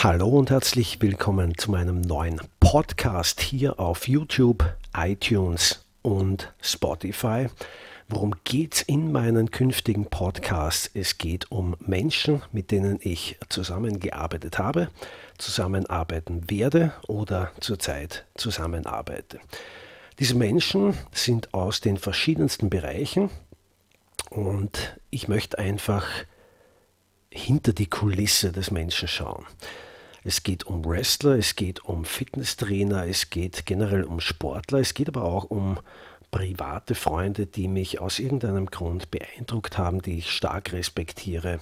Hallo und herzlich willkommen zu meinem neuen Podcast hier auf YouTube, iTunes und Spotify. Worum geht es in meinen künftigen Podcasts? Es geht um Menschen, mit denen ich zusammengearbeitet habe, zusammenarbeiten werde oder zurzeit zusammenarbeite. Diese Menschen sind aus den verschiedensten Bereichen und ich möchte einfach hinter die Kulisse des Menschen schauen. Es geht um Wrestler, es geht um Fitnesstrainer, es geht generell um Sportler, es geht aber auch um private Freunde, die mich aus irgendeinem Grund beeindruckt haben, die ich stark respektiere,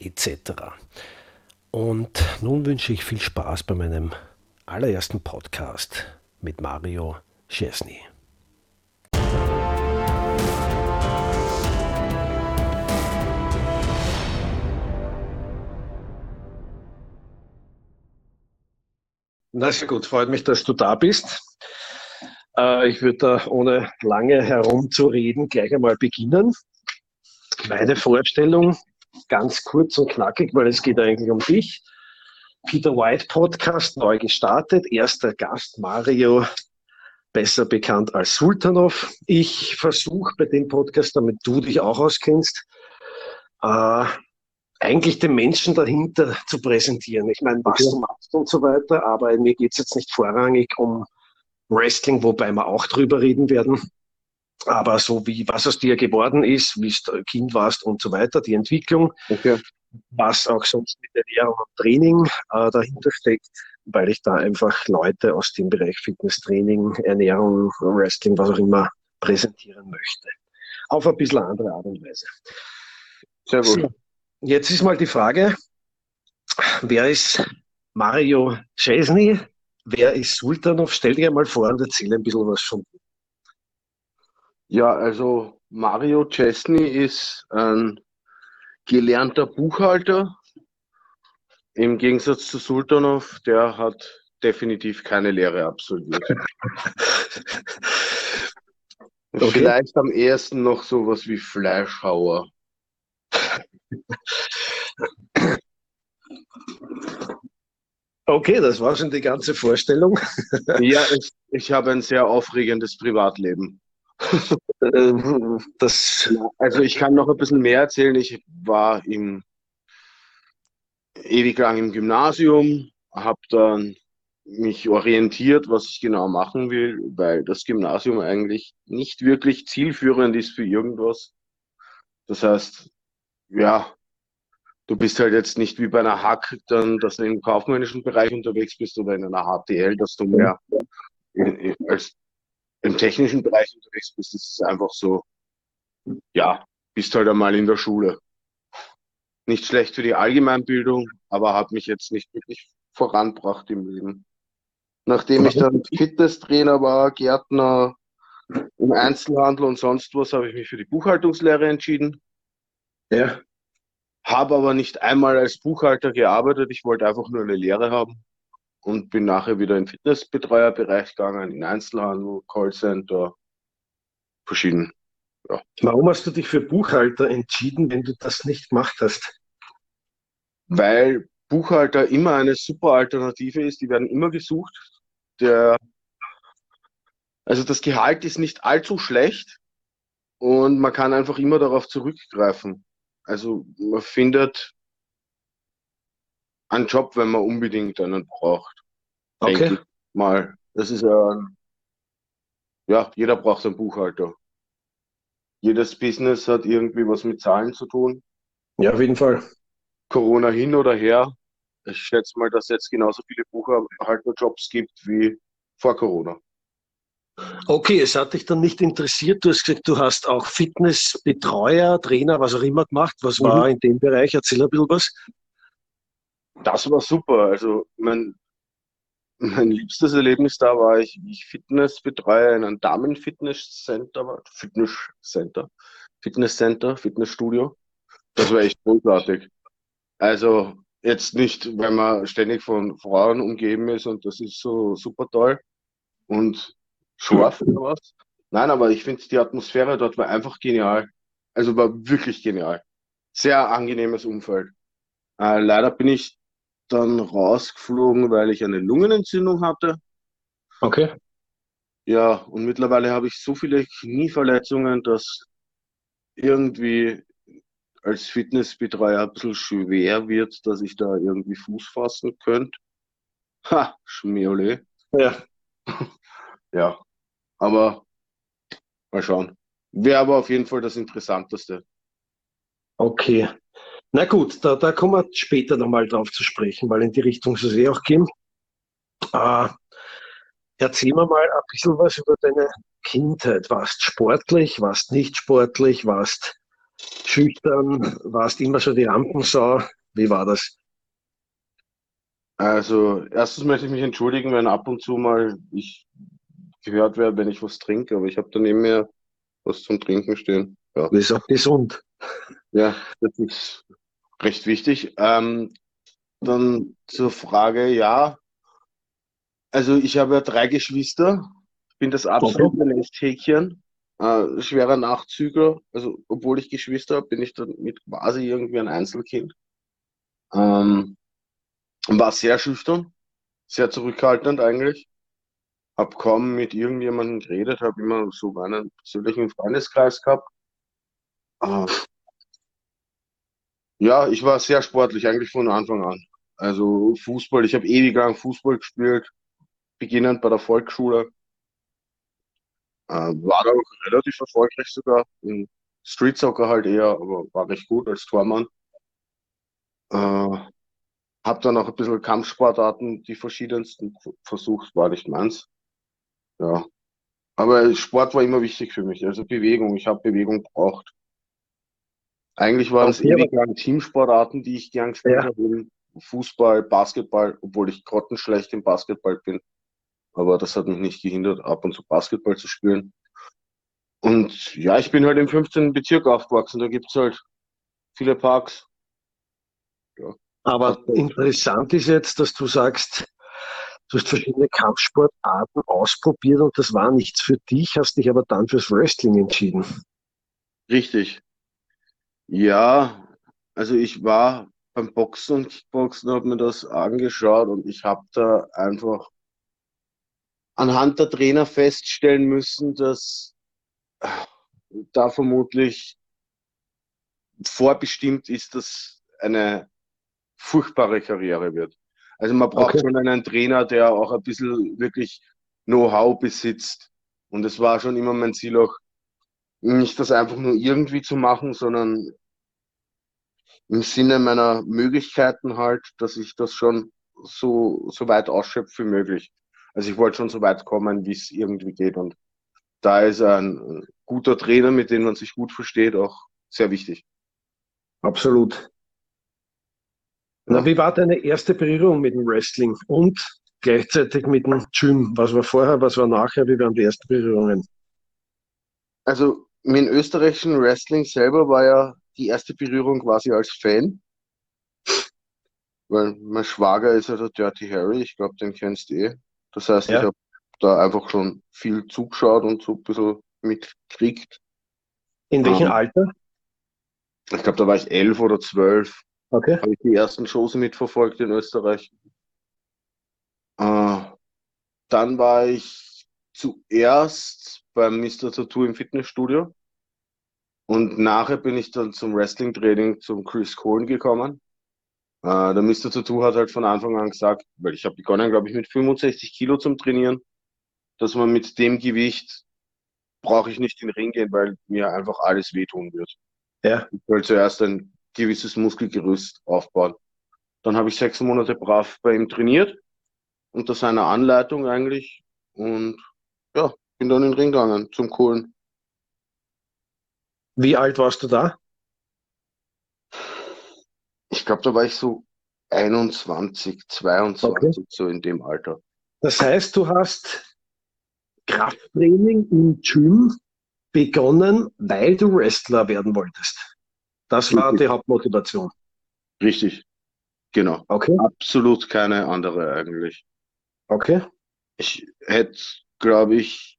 etc. Und nun wünsche ich viel Spaß bei meinem allerersten Podcast mit Mario Chesney. Na sehr gut, freut mich, dass du da bist. Äh, ich würde da ohne lange herumzureden gleich einmal beginnen. Meine Vorstellung ganz kurz und knackig, weil es geht eigentlich um dich. Peter White Podcast neu gestartet. Erster Gast Mario, besser bekannt als Sultanov. Ich versuche bei dem Podcast, damit du dich auch auskennst, äh, eigentlich den Menschen dahinter zu präsentieren. Ich meine, was du machst und so weiter, aber mir geht es jetzt nicht vorrangig um Wrestling, wobei wir auch drüber reden werden. Aber so wie, was aus dir geworden ist, wie du Kind warst und so weiter, die Entwicklung, okay. was auch sonst mit Ernährung und Training äh, dahinter steckt, weil ich da einfach Leute aus dem Bereich Fitnesstraining, Ernährung, Wrestling, was auch immer präsentieren möchte. Auf ein bisschen andere Art und Weise. Sehr gut. So. Jetzt ist mal die Frage, wer ist Mario Chesney? Wer ist Sultanov? Stell dir mal vor und erzähl ein bisschen was von dir. Ja, also Mario Chesney ist ein gelernter Buchhalter. Im Gegensatz zu Sultanov, der hat definitiv keine Lehre absolviert. okay. Vielleicht am ehesten noch sowas wie Fleischhauer. Okay, das war schon die ganze Vorstellung. ja, ich, ich habe ein sehr aufregendes Privatleben. das, also ich kann noch ein bisschen mehr erzählen. Ich war im, ewig lang im Gymnasium, habe dann mich orientiert, was ich genau machen will, weil das Gymnasium eigentlich nicht wirklich zielführend ist für irgendwas. Das heißt, ja, du bist halt jetzt nicht wie bei einer Hack, dann, dass du im kaufmännischen Bereich unterwegs bist oder in einer HTL, dass du mehr in, in, als im technischen Bereich unterwegs bist. Das ist einfach so, ja, bist halt einmal in der Schule. Nicht schlecht für die Allgemeinbildung, aber hat mich jetzt nicht wirklich voranbracht im Leben. Nachdem ich dann Fitnesstrainer war, Gärtner im Einzelhandel und sonst was, habe ich mich für die Buchhaltungslehre entschieden. Ja. Habe aber nicht einmal als Buchhalter gearbeitet. Ich wollte einfach nur eine Lehre haben und bin nachher wieder in den Fitnessbetreuerbereich gegangen, in Einzelhandel, Callcenter, verschieden. Ja. Warum hast du dich für Buchhalter entschieden, wenn du das nicht gemacht hast? Weil Buchhalter immer eine super Alternative ist. Die werden immer gesucht. Der, also das Gehalt ist nicht allzu schlecht und man kann einfach immer darauf zurückgreifen. Also man findet einen Job, wenn man unbedingt einen braucht. Okay. mal. Das ist ja, ja, jeder braucht einen Buchhalter. Jedes Business hat irgendwie was mit Zahlen zu tun. Ja, auf jeden Fall. Corona hin oder her. Ich schätze mal, dass es jetzt genauso viele Buchhalterjobs gibt wie vor Corona. Okay, es hat dich dann nicht interessiert. Du hast gesagt, du hast auch Fitnessbetreuer, Trainer, was auch immer gemacht. Was mhm. war in dem Bereich? Erzähl ein bisschen was. Das war super. Also mein, mein liebstes Erlebnis da war ich, ich Fitnessbetreuer in einem Damenfitnesscenter war. Fitnesscenter, Fitnesscenter, Fitnessstudio. Das war echt großartig. Also jetzt nicht, weil man ständig von Frauen umgeben ist und das ist so super toll. Und scharf oder was. Nein, aber ich finde, die Atmosphäre dort war einfach genial. Also war wirklich genial. Sehr angenehmes Umfeld. Äh, leider bin ich dann rausgeflogen, weil ich eine Lungenentzündung hatte. Okay. Ja, und mittlerweile habe ich so viele Knieverletzungen, dass irgendwie als Fitnessbetreuer ein bisschen schwer wird, dass ich da irgendwie Fuß fassen könnte. Ha, Schmiole. Ja. Ja, aber mal schauen. Wäre aber auf jeden Fall das Interessanteste. Okay. Na gut, da, da kommen wir später nochmal drauf zu sprechen, weil in die Richtung soll es eh auch gehen. Äh, erzähl mir mal ein bisschen was über deine Kindheit. Warst sportlich, warst nicht sportlich, warst schüchtern, warst immer so die Rampensau? Wie war das? Also, erstens möchte ich mich entschuldigen, wenn ab und zu mal ich gehört werde, wenn ich was trinke, aber ich habe daneben mir was zum Trinken stehen. Ja, Das ist auch gesund. ja das ist recht wichtig. Ähm, dann zur Frage, ja. Also, ich habe ja drei Geschwister, bin das absolute Nesthäkchen, äh, schwerer Nachzügler. Also, obwohl ich Geschwister habe, bin ich dann mit quasi irgendwie ein Einzelkind. Ähm, war sehr schüchtern, sehr zurückhaltend eigentlich. Kaum mit irgendjemandem geredet, habe immer so meinen persönlichen Freundeskreis gehabt. Äh, ja, ich war sehr sportlich, eigentlich von Anfang an. Also Fußball, ich habe ewig lang Fußball gespielt, beginnend bei der Volksschule. Äh, war da auch relativ erfolgreich sogar. In Street Soccer halt eher, aber war recht gut als Tormann. Äh, hab dann auch ein bisschen Kampfsportarten, die verschiedensten versucht, war nicht meins. Ja. Aber Sport war immer wichtig für mich, also Bewegung. Ich habe Bewegung braucht. Eigentlich waren es ewig lang Teamsportarten, die ich gern gespielt Ja. habe. Fußball, Basketball, obwohl ich grottenschlecht im Basketball bin. Aber das hat mich nicht gehindert, ab und zu Basketball zu spielen. Und ja, ich bin halt im 15. Bezirk aufgewachsen. Da gibt's halt viele Parks. Aber interessant ist jetzt, dass du sagst, du hast verschiedene Kampfsportarten ausprobiert und das war nichts für dich, hast dich aber dann fürs Wrestling entschieden. Richtig. Ja, also ich war beim Boxen und Kickboxen, habe mir das angeschaut und ich habe da einfach anhand der Trainer feststellen müssen, dass da vermutlich vorbestimmt ist, dass eine furchtbare Karriere wird. Also man braucht Okay. schon einen Trainer, der auch ein bisschen wirklich Know-how besitzt. Und es war schon immer mein Ziel auch, nicht das einfach nur irgendwie zu machen, sondern im Sinne meiner Möglichkeiten halt, dass ich das schon so, so weit ausschöpfe wie möglich. Also ich wollte schon so weit kommen, wie es irgendwie geht. Und da ist ein guter Trainer, mit dem man sich gut versteht, auch sehr wichtig. Absolut. Na, wie war deine erste Berührung mit dem Wrestling und gleichzeitig mit dem Gym? Was war vorher, was war nachher? Wie waren die ersten Berührungen? Also mit dem österreichischen Wrestling selber war ja die erste Berührung quasi als Fan. Weil mein Schwager ist ja der Dirty Harry, ich glaube, den kennst du eh. Das heißt, Ja. ich habe da einfach schon viel zugeschaut und so ein bisschen mitgekriegt. In welchem Ähm. Alter? Ich glaube, da war ich elf oder zwölf, Okay. habe ich die ersten Shows mitverfolgt in Österreich. Äh, dann war ich zuerst beim Mr. Tattoo im Fitnessstudio und nachher bin ich dann zum Wrestling-Training zum Chris Cohen gekommen. Äh, der Mr. Tattoo hat halt von Anfang an gesagt, weil ich habe begonnen, glaube ich, mit 65 Kilo zum Trainieren, dass man mit dem Gewicht brauche ich nicht in den Ring gehen, weil mir einfach alles wehtun wird. Ja. Ich will zuerst ein gewisses Muskelgerüst aufbauen. Dann habe ich sechs Monate brav bei ihm trainiert, unter seiner Anleitung eigentlich. Und ja, bin dann in den Ring gegangen zum Kohlen. Wie alt warst du da? Ich glaube, da war ich so 21, 22, so in dem Alter. Das heißt, du hast Krafttraining im Gym begonnen, weil du Wrestler werden wolltest. Das war die Hauptmotivation. Richtig. Genau. Okay, Absolut keine andere eigentlich. okay. Ich hätte, glaube ich,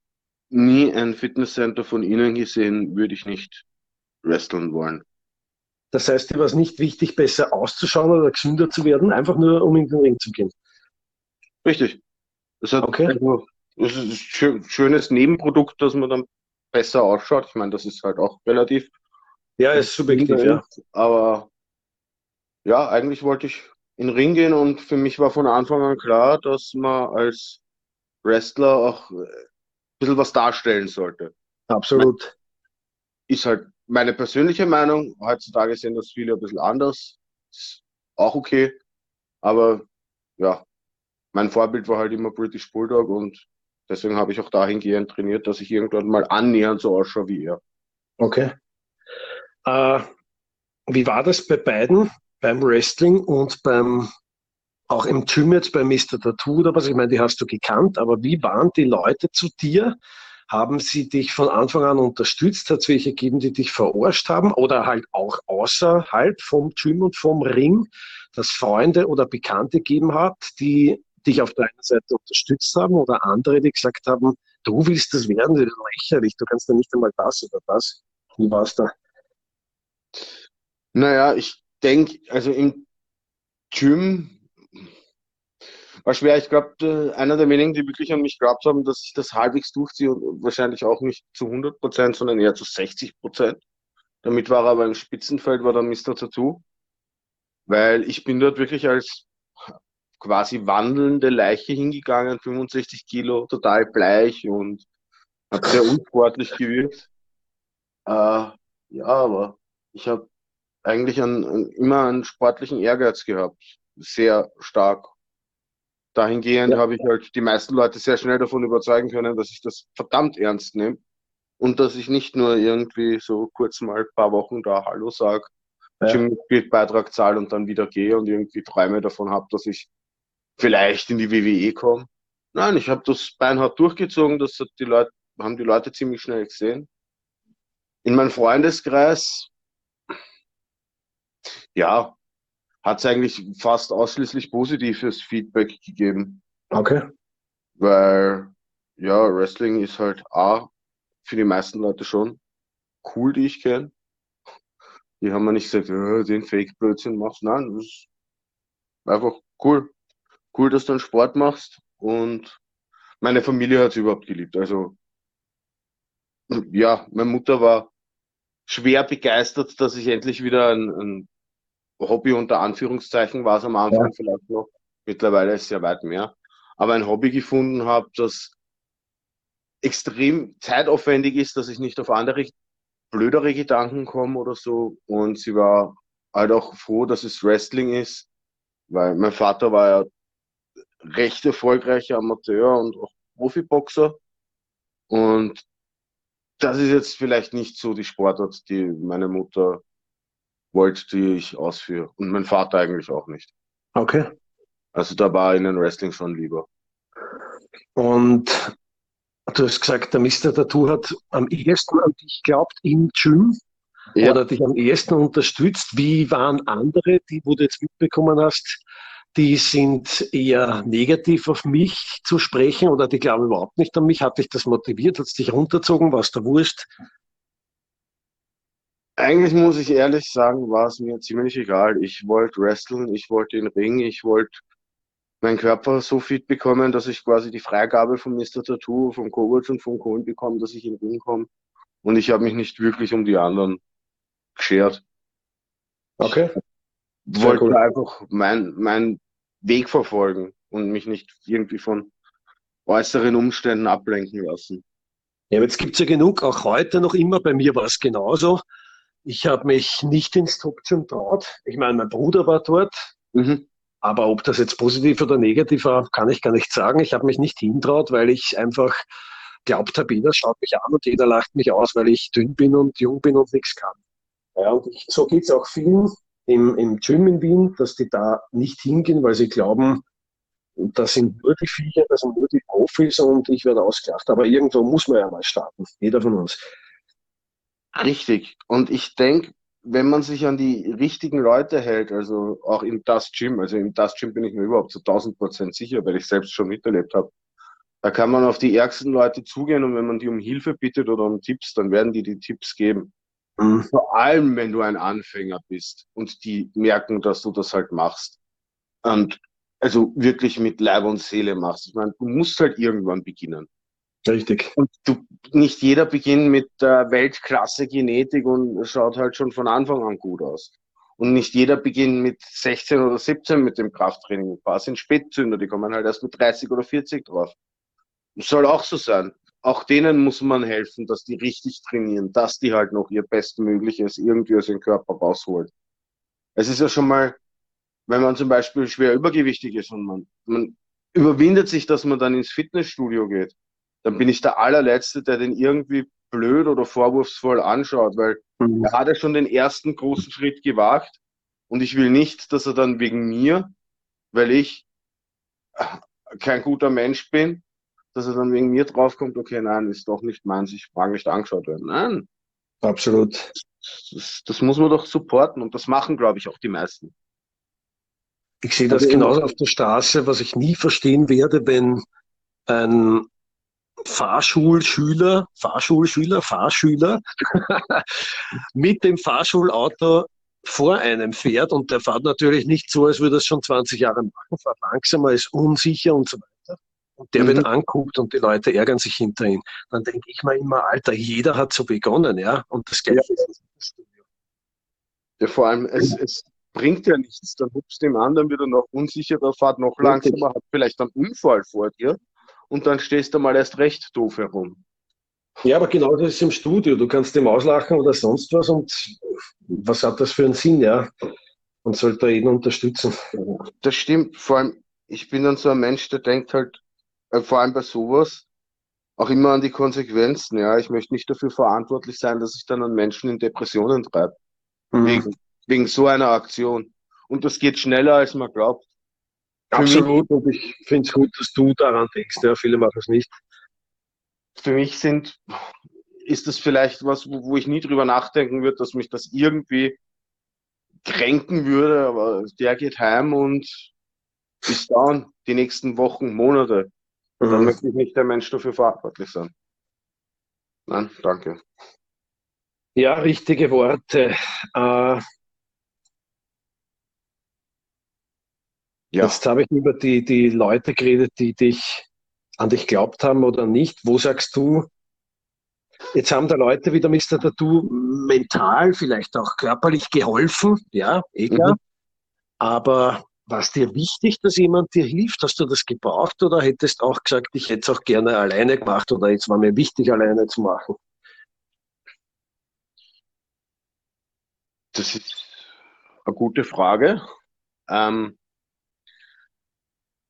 nie ein Fitnesscenter von Ihnen gesehen, würde ich nicht wresteln wollen. Das heißt, dir war es nicht wichtig, besser auszuschauen oder gesünder zu werden, einfach nur um in den Ring zu gehen. Richtig. Das, hat, okay. also, das ist ein schönes Nebenprodukt, dass man dann besser ausschaut. Ich meine, das ist halt auch relativ. Ja, ist subjektiv, ja. Aber ja, eigentlich wollte ich in den Ring gehen und für mich war von Anfang an klar, dass man als Wrestler auch ein bisschen was darstellen sollte. Absolut. Ist halt meine persönliche Meinung. Heutzutage sehen das viele ein bisschen anders. Ist auch okay. Aber ja, mein Vorbild war halt immer British Bulldog und deswegen habe ich auch dahingehend trainiert, dass ich irgendwann mal annähernd so ausschaue wie er. Okay. Äh, wie war das bei beiden, beim Wrestling und beim auch im Gym jetzt bei Mr. Tattoo oder was? Ich meine, die hast du gekannt, aber wie waren die Leute zu dir? Haben sie dich von Anfang an unterstützt? Hat es welche gegeben, die dich verarscht haben? Oder halt auch außerhalb vom Gym und vom Ring, dass Freunde oder Bekannte gegeben hat, die dich auf deiner Seite unterstützt haben oder andere, die gesagt haben, du willst das werden, das ist lächerlich, du kannst ja nicht einmal das oder das. Wie war es da? Naja, ich denke, also im Gym war schwer. Ich glaube, einer der wenigen, die wirklich an mich glaubt haben, dass ich das halbwegs durchziehe und wahrscheinlich auch nicht zu 100 Prozent, sondern eher zu 60 Prozent. Damit war er aber im Spitzenfeld, war der Mr. Tattoo. Weil ich bin dort wirklich als quasi wandelnde Leiche hingegangen, 65 Kilo, total bleich und hat sehr unsportlich gewirkt. Äh, ja, aber ich habe eigentlich einen, einen, immer einen sportlichen Ehrgeiz gehabt, sehr stark. Dahingehend ja. habe ich halt die meisten Leute sehr schnell davon überzeugen können, dass ich das verdammt ernst nehme und dass ich nicht nur irgendwie so kurz mal ein paar Wochen da Hallo sage, ja. Gym-Beitrag zahle und dann wieder gehe und irgendwie Träume davon habe, dass ich vielleicht in die WWE kommen. Nein, ich habe das beinhart durchgezogen, das hat die Leute, haben die Leute ziemlich schnell gesehen. In meinem Freundeskreis, ja, hat es eigentlich fast ausschließlich positives Feedback gegeben. Okay. Weil, ja, Wrestling ist halt A, für die meisten Leute schon cool, die ich kenne. Die haben mir nicht gesagt, oh, den Fake-Blödsinn machst. Nein, das ist einfach cool cool, dass du einen Sport machst. Und meine Familie hat es überhaupt geliebt. Also, ja, meine Mutter war schwer begeistert, dass ich endlich wieder ein, ein Hobby unter Anführungszeichen war es am Anfang ja. vielleicht noch. Mittlerweile ist es ja weit mehr. Aber ein Hobby gefunden habe, das extrem zeitaufwendig ist, dass ich nicht auf andere blödere Gedanken komme oder so. Und sie war halt auch froh, dass es Wrestling ist, weil mein Vater war ja recht erfolgreicher Amateur und auch Profiboxer. Und das ist jetzt vielleicht nicht so die Sportart, die meine Mutter wollte, die ich ausführe. Und mein Vater eigentlich auch nicht. Okay. Also da war ihnen Wrestling schon lieber. Und du hast gesagt, der Mr. Tattoo hat am ehesten an dich glaubt im Gym ja. oder dich am ehesten unterstützt. Wie waren andere, die, wo du jetzt mitbekommen hast, die sind eher negativ auf mich zu sprechen oder die glauben überhaupt nicht an mich. Hat dich das motiviert? Hat es dich runterzogen? War es der Wurst? Eigentlich muss ich ehrlich sagen, war es mir ziemlich egal. Ich wollte wresteln, ich wollte den Ring, ich wollte meinen Körper so fit bekommen, dass ich quasi die Freigabe von Mr. Tattoo, vom Kovac und vom Kohlen bekomme, dass ich in den Ring komme. Und ich habe mich nicht wirklich um die anderen geschert. Okay. Ich wollte cool. einfach mein, mein Weg verfolgen und mich nicht irgendwie von äußeren Umständen ablenken lassen. Ja, jetzt gibt es ja genug, auch heute noch immer. Bei mir war es genauso. Ich habe mich nicht ins Top-Gym traut. Ich meine, mein Bruder war dort. Mhm. Aber ob das jetzt positiv oder negativ war, kann ich gar nicht sagen. Ich habe mich nicht hintraut, weil ich einfach glaubt habe, jeder schaut mich an und jeder lacht mich aus, weil ich dünn bin und jung bin und nichts kann. Ja, und ich, so geht es auch vielen im, im Gym in Wien, dass die da nicht hingehen, weil sie glauben, das sind nur die Viecher, das sind nur die Profis und ich werde ausgelacht. Aber irgendwo muss man ja mal starten, jeder von uns. Richtig. Und ich denke, wenn man sich an die richtigen Leute hält, also auch im Das Gym, also im Das Gym bin ich mir überhaupt zu 1000 Prozent sicher, weil ich selbst schon miterlebt habe. Da kann man auf die ärgsten Leute zugehen und wenn man die um Hilfe bittet oder um Tipps, dann werden die die Tipps geben. Mhm. Vor allem, wenn du ein Anfänger bist und die merken, dass du das halt machst. Und also wirklich mit Leib und Seele machst. Ich meine, du musst halt irgendwann beginnen. Richtig. Und du, nicht jeder beginnt mit der Weltklasse Genetik und schaut halt schon von Anfang an gut aus. Und nicht jeder beginnt mit 16 oder 17 mit dem Krafttraining. Ein paar sind Spätzünder, die kommen halt erst mit 30 oder 40 drauf. Soll auch so sein. Auch denen muss man helfen, dass die richtig trainieren, dass die halt noch ihr Bestmögliches irgendwie aus dem Körper rausholen. Es ist ja schon mal, wenn man zum Beispiel schwer übergewichtig ist und man, man überwindet sich, dass man dann ins Fitnessstudio geht dann bin ich der allerletzte, der den irgendwie blöd oder vorwurfsvoll anschaut, weil mhm. er hat ja schon den ersten großen Schritt gewagt und ich will nicht, dass er dann wegen mir, weil ich kein guter Mensch bin, dass er dann wegen mir draufkommt, okay, nein, ist doch nicht meins, ich mag nicht angeschaut werden. Nein. Absolut. Das, das muss man doch supporten und das machen, glaube ich, auch die meisten. Ich sehe das also genauso auf der Straße, was ich nie verstehen werde, wenn ein Fahrschulschüler, Fahrschulschüler, Fahrschüler mit dem Fahrschulauto vor einem fährt und der fährt natürlich nicht so, als würde er es schon 20 Jahre machen, fährt langsamer, ist unsicher und so weiter. Und der mhm. wird anguckt und die Leute ärgern sich hinter ihm. Dann denke ich mir immer, Alter, jeder hat so begonnen, ja. Und das Gleiche ja. ist das Studio. Ja, vor allem, es, es bringt ja nichts. Dann hupst dem anderen wieder noch unsicherer, fährt noch langsamer, hat vielleicht einen Unfall vor dir und dann stehst du mal erst recht doof herum. Ja, aber genau das ist im Studio. Du kannst dem auslachen oder sonst was und was hat das für einen Sinn, ja? Und sollte jeden unterstützen. Das stimmt. Vor allem, ich bin dann so ein Mensch, der denkt halt, äh, vor allem bei sowas, auch immer an die Konsequenzen. Ja, ich möchte nicht dafür verantwortlich sein, dass ich dann an Menschen in Depressionen treibe. Mhm. Wegen, wegen so einer Aktion. Und das geht schneller, als man glaubt. Absolut, und ich finde es gut, dass du daran denkst. Ja, viele machen es nicht. Für mich sind, ist das vielleicht was, wo, wo ich nie drüber nachdenken würde, dass mich das irgendwie kränken würde, aber der geht heim und ist down die nächsten Wochen, Monate. Und dann mhm. möchte ich nicht der Mensch dafür verantwortlich sein. Nein, danke. Ja, richtige Worte. Äh, Ja. Jetzt habe ich über die, die Leute geredet, die dich an dich glaubt haben oder nicht. Wo sagst du, jetzt haben da Leute wie der Mr. Tattoo mental, vielleicht auch körperlich geholfen, ja, egal. Mhm. Aber war es dir wichtig, dass jemand dir hilft? Hast du das gebraucht oder hättest auch gesagt, ich hätte es auch gerne alleine gemacht oder jetzt war mir wichtig, alleine zu machen? Das ist eine gute Frage. Ähm,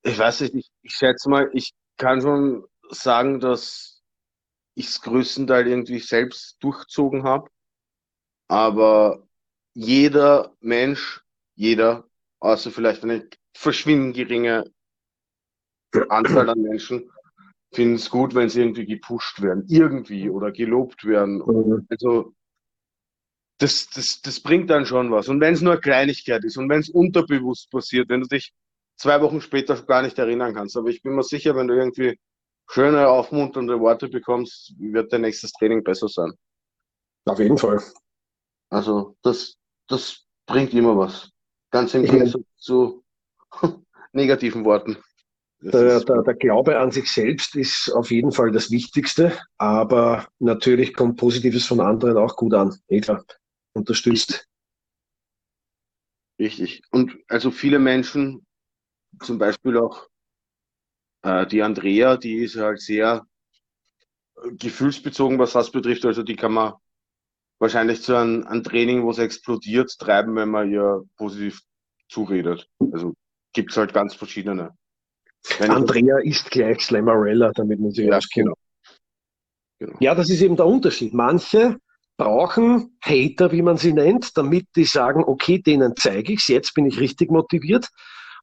ich weiß nicht, ich, ich schätze mal, ich kann schon sagen, dass ich es größtenteils irgendwie selbst durchzogen habe. Aber jeder Mensch, jeder, außer vielleicht eine verschwindend geringe Anzahl an Menschen, finden es gut, wenn sie irgendwie gepusht werden, irgendwie oder gelobt werden. Mhm. Also das, das, das bringt dann schon was. Und wenn es nur eine Kleinigkeit ist und wenn es unterbewusst passiert, wenn du dich zwei Wochen später gar nicht erinnern kannst. Aber ich bin mir sicher, wenn du irgendwie schöne, aufmunternde Worte bekommst, wird dein nächstes Training besser sein. Auf jeden Fall. Also das, das bringt immer was. Ganz im Gegensatz zu negativen Worten. Der, der, der, Glaube an sich selbst ist auf jeden Fall das Wichtigste, aber natürlich kommt Positives von anderen auch gut an. Eh klar, unterstützt. Richtig. Und also viele Menschen zum Beispiel auch äh, die Andrea, die ist halt sehr gefühlsbezogen, was das betrifft. Also die kann man wahrscheinlich zu einem, einem Training, wo es explodiert, treiben, wenn man ihr positiv zuredet. Also gibt es halt ganz verschiedene. Wenn Andrea ist gleich Slammerella, damit man sich ja. Genau. genau. Ja, das ist eben der Unterschied. Manche brauchen Hater, wie man sie nennt, damit die sagen, okay, denen zeige ich es, jetzt bin ich richtig motiviert.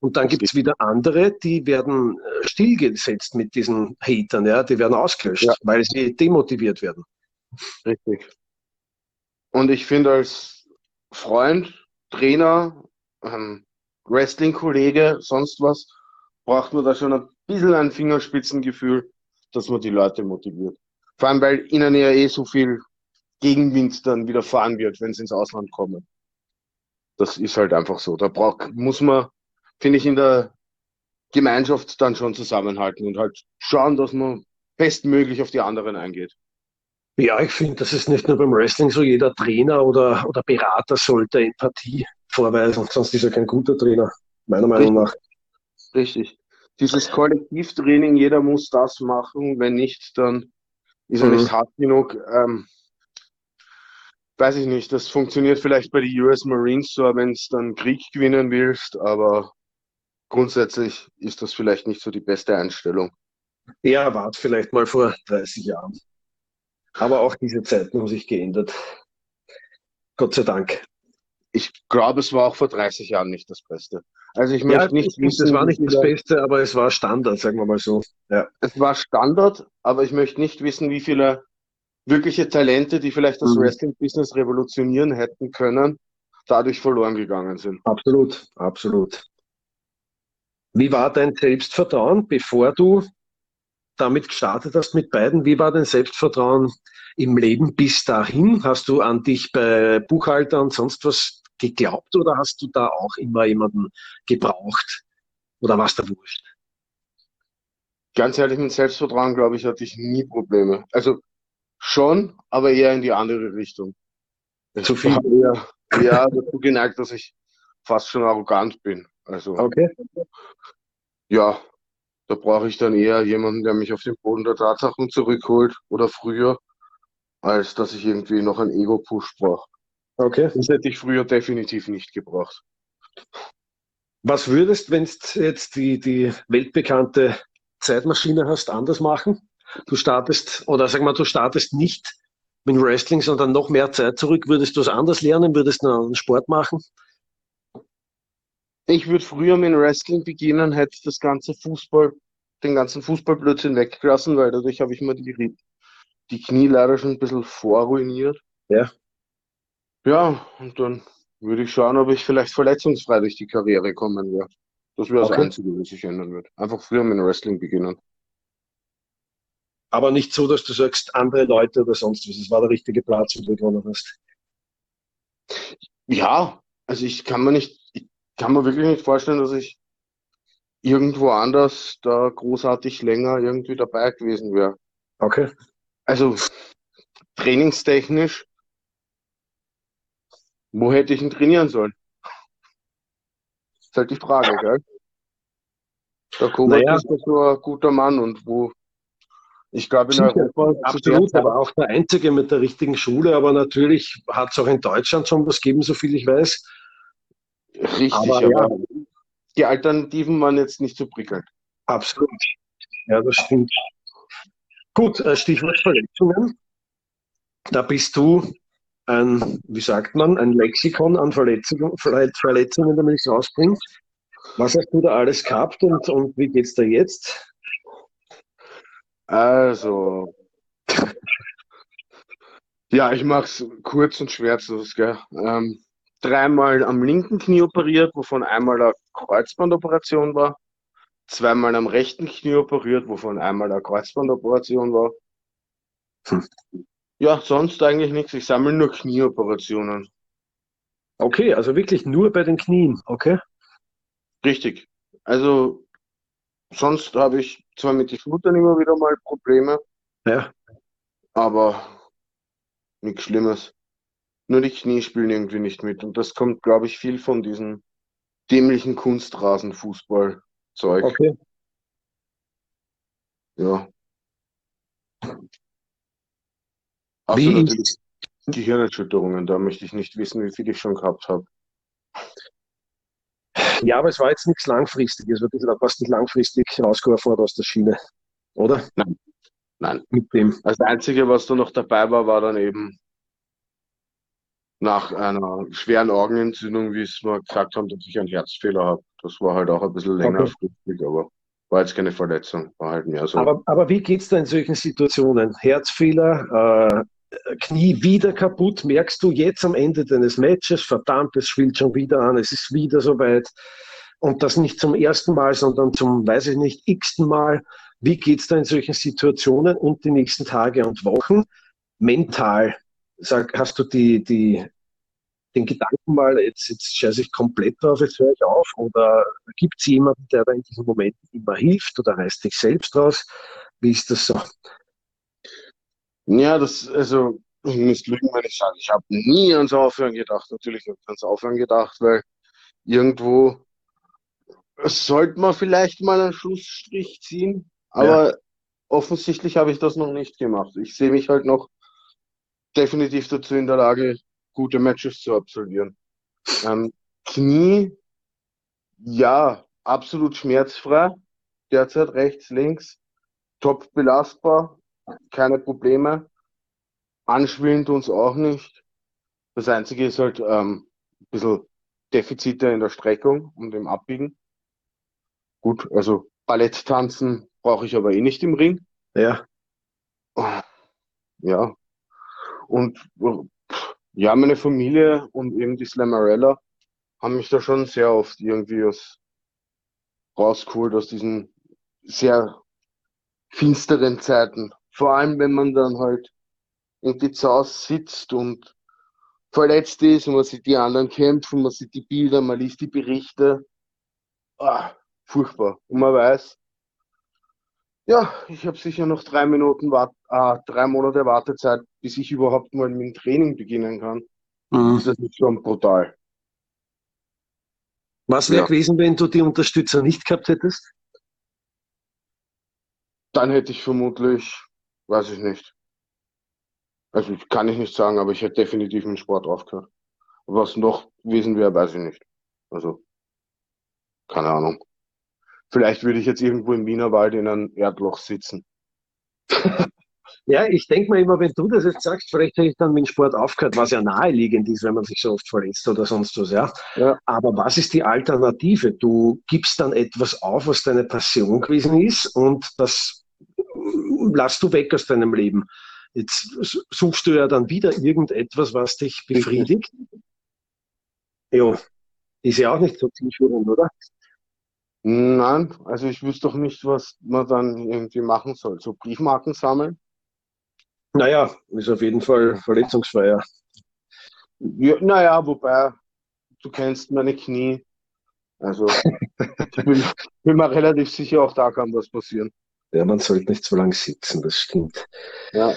Und dann gibt es wieder andere, die werden äh, stillgesetzt mit diesen Hatern, ja, die werden ausgelöscht, ja. weil sie demotiviert werden. Richtig. Und ich finde als Freund, Trainer, ähm, Wrestling-Kollege, sonst was, braucht man da schon ein bisschen ein Fingerspitzengefühl, dass man die Leute motiviert. Vor allem, weil ihnen ja eh so viel Gegenwind dann wieder fahren wird, wenn sie ins Ausland kommen. Das ist halt einfach so. Da braucht, muss man, finde ich, in der Gemeinschaft dann schon zusammenhalten und halt schauen, dass man bestmöglich auf die anderen eingeht. Ja, ich finde, das ist nicht nur beim Wrestling so. Jeder Trainer oder, oder Berater sollte Empathie vorweisen, sonst ist er kein guter Trainer, meiner Meinung nach. Richtig. Dieses Kollektivtraining, jeder muss das machen. Wenn nicht, dann ist er mhm. nicht hart genug. Ähm, weiß ich nicht, das funktioniert vielleicht bei den US Marines so, wenn es dann Krieg gewinnen willst, aber grundsätzlich ist das vielleicht nicht so die beste Einstellung. Ja, war vielleicht mal vor 30 Jahren. Aber auch diese Zeiten haben sich geändert. Gott sei Dank. Ich glaube, es war auch vor 30 Jahren nicht das Beste. Also ich möchte ja, nicht wissen, es war nicht das Beste, aber es war Standard, sagen wir mal so. Ja. Es war Standard, aber ich möchte nicht wissen, wie viele wirkliche Talente, die vielleicht das mhm. Wrestling-Business revolutionieren hätten können, dadurch verloren gegangen sind. Absolut, absolut. Wie war dein Selbstvertrauen, bevor du damit gestartet hast mit beiden? Wie war dein Selbstvertrauen im Leben bis dahin? Hast du an dich bei Buchhalter und sonst was geglaubt oder hast du da auch immer jemanden gebraucht? Oder was da wurscht? Ganz ehrlich, mit Selbstvertrauen, glaube ich, hatte ich nie Probleme. Also schon, aber eher in die andere Richtung. Zu viel? Eher, eher dazu geneigt, dass ich fast schon arrogant bin. Also, okay. Ja, da brauche ich dann eher jemanden, der mich auf den Boden der Tatsachen zurückholt oder früher, als dass ich irgendwie noch einen Ego-Push brauche. Okay. Das hätte ich früher definitiv nicht gebraucht. Was würdest, wenn du jetzt die, die weltbekannte Zeitmaschine hast, anders machen? Du startest, oder sag mal, du startest nicht mit Wrestling, sondern noch mehr Zeit zurück. Würdest du es anders lernen? Würdest du einen anderen Sport machen? Ich würde früher mit Wrestling beginnen, hätte das ganze Fußball, den ganzen Fußballblödsinn weggelassen, weil dadurch habe ich mir die, die Knie leider schon ein bisschen vorruiniert. Ja. Ja, und dann würde ich schauen, ob ich vielleicht verletzungsfrei durch die Karriere kommen werde. Das wäre das okay. Einzige, was sich ändern wird. Einfach früher mit Wrestling beginnen. Aber nicht so, dass du sagst, andere Leute oder sonst was. Es war der richtige Platz, wo du gewonnen hast. Ja, also ich kann mir nicht, ich kann mir wirklich nicht vorstellen, dass ich irgendwo anders da großartig länger irgendwie dabei gewesen wäre. Okay. Also trainingstechnisch wo hätte ich ihn trainieren sollen? Das ist halt die Frage, gell? Der Kovac naja. ist so ein guter Mann und wo ich glaube, in Sicher, Europa. Absolut, aber auch der Einzige mit der richtigen Schule. Aber natürlich hat es auch in Deutschland schon was gegeben, so viel ich weiß. Richtig, aber, aber ja. die Alternativen waren jetzt nicht so prickelnd. Absolut. Ja, das stimmt. Gut, äh, Stichwort Verletzungen. Da bist du ein, wie sagt man, ein Lexikon an Verletzungen, Verletzungen damit ich es rausbringe. Was hast du da alles gehabt und, und wie es da jetzt? Also, ja, ich mache es kurz und schmerzlos. Gell? Ähm, dreimal am linken Knie operiert, wovon einmal eine Kreuzbandoperation war. Zweimal am rechten Knie operiert, wovon einmal eine Kreuzbandoperation war. Hm. Ja, sonst eigentlich nichts. Ich sammle nur Knieoperationen. Okay, also wirklich nur bei den Knien, okay? Richtig. Also sonst habe ich zwar mit den Schultern immer wieder mal Probleme. Ja. Aber nichts Schlimmes. Nur die Knie spielen irgendwie nicht mit. Und das kommt, glaube ich, viel von diesem dämlichen Kunstrasenfußball-Zeug. Okay. Ja. Außer wie natürlich Gehirnerschütterungen, da möchte ich nicht wissen, wie viel ich schon gehabt habe. Ja, aber es war jetzt nichts Langfristiges, wirklich, da passt nicht langfristig rausgeworfen aus der Schiene, oder? Nein. Nein. Mit dem. Also das Einzige, was da noch dabei war, war dann eben nach einer schweren Augenentzündung, wie es mal gesagt haben, dass ich einen Herzfehler habe. Das war halt auch ein bisschen längerfristig, okay. aber war jetzt keine Verletzung, war halt mehr so. Aber, aber wie geht es da in solchen Situationen? Herzfehler, äh, Knie wieder kaputt, merkst du jetzt am Ende deines Matches, verdammt, es spielt schon wieder an, es ist wieder soweit. Und das nicht zum ersten Mal, sondern zum, weiß ich nicht, x-ten Mal. Wie geht es da in solchen Situationen und die nächsten Tage und Wochen mental? Sag, hast du die, die, den Gedanken mal, jetzt, jetzt scheiße ich komplett drauf, jetzt höre ich auf? Oder gibt es jemanden, der da in diesem Moment immer hilft oder reißt dich selbst raus? Wie ist das so? Ja, das, also, ich muss lügen, wenn ich sage, ich habe nie ans Aufhören gedacht. Natürlich habe ich ans Aufhören gedacht, weil irgendwo sollte man vielleicht mal einen Schlussstrich ziehen, aber ja. offensichtlich habe ich das noch nicht gemacht. Ich sehe mich halt noch definitiv dazu in der Lage, gute Matches zu absolvieren. Ähm, Knie, ja, absolut schmerzfrei. Derzeit rechts, links, top belastbar, keine Probleme. Anschwillen uns auch nicht. Das Einzige ist halt ähm, ein bisschen Defizite in der Streckung und im Abbiegen. Gut, also Ballett tanzen brauche ich aber eh nicht im Ring. Ja. Ja. Und ja, meine Familie und eben die Slamarella haben mich da schon sehr oft irgendwie aus, rausgeholt aus diesen sehr finsteren Zeiten. Vor allem, wenn man dann halt irgendwie zu Hause sitzt und verletzt ist und man sieht die anderen kämpfen, man sieht die Bilder, man liest die Berichte. Ah, furchtbar. Und man weiß, ja, ich habe sicher noch drei Minuten, äh, drei Monate Wartezeit, bis ich überhaupt mal mit dem Training beginnen kann. Mhm. Das ist schon brutal. Was wäre ja. gewesen, wenn du die Unterstützer nicht gehabt hättest? Dann hätte ich vermutlich, weiß ich nicht. Also kann ich nicht sagen, aber ich hätte definitiv im Sport aufgehört. Was noch gewesen wäre, weiß ich nicht. Also, keine Ahnung. Vielleicht würde ich jetzt irgendwo im Wienerwald in einem Erdloch sitzen. Ja, ich denke mir immer, wenn du das jetzt sagst, vielleicht hätte ich dann mit dem Sport aufgehört, was ja naheliegend ist, wenn man sich so oft verletzt oder sonst was, ja. ja. Aber was ist die Alternative? Du gibst dann etwas auf, was deine Passion gewesen ist und das lass du weg aus deinem Leben. Jetzt suchst du ja dann wieder irgendetwas, was dich befriedigt. Ja, ist ja auch nicht so zielführend, oder? Nein, also ich wüsste doch nicht, was man dann irgendwie machen soll. So Briefmarken sammeln? Naja, ist auf jeden Fall verletzungsfreier. Ja, naja, wobei, du kennst meine Knie. Also ich bin, bin mir relativ sicher, auch da kann was passieren. Ja, man sollte nicht so lange sitzen, das stimmt. Ja.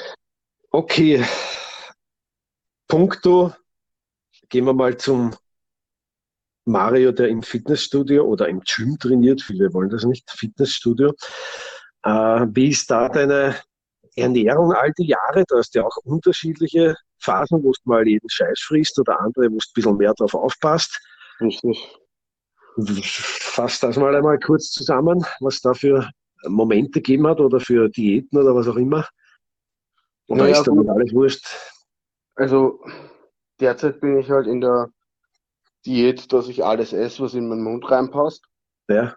Okay. Punkto. Gehen wir mal zum Mario, der im Fitnessstudio oder im Gym trainiert, viele wollen das nicht, Fitnessstudio. Äh, wie ist da deine Ernährung all die Jahre? Du hast ja auch unterschiedliche Phasen, wo du mal jeden Scheiß frisst oder andere, wo du ein bisschen mehr drauf aufpasst. Richtig. Fass das mal einmal kurz zusammen, was da für Momente gegeben hat oder für Diäten oder was auch immer. Oder naja, ist damit alles wurscht? Also derzeit bin ich halt in der Diät, dass ich alles esse, was in meinen Mund reinpasst. Ja.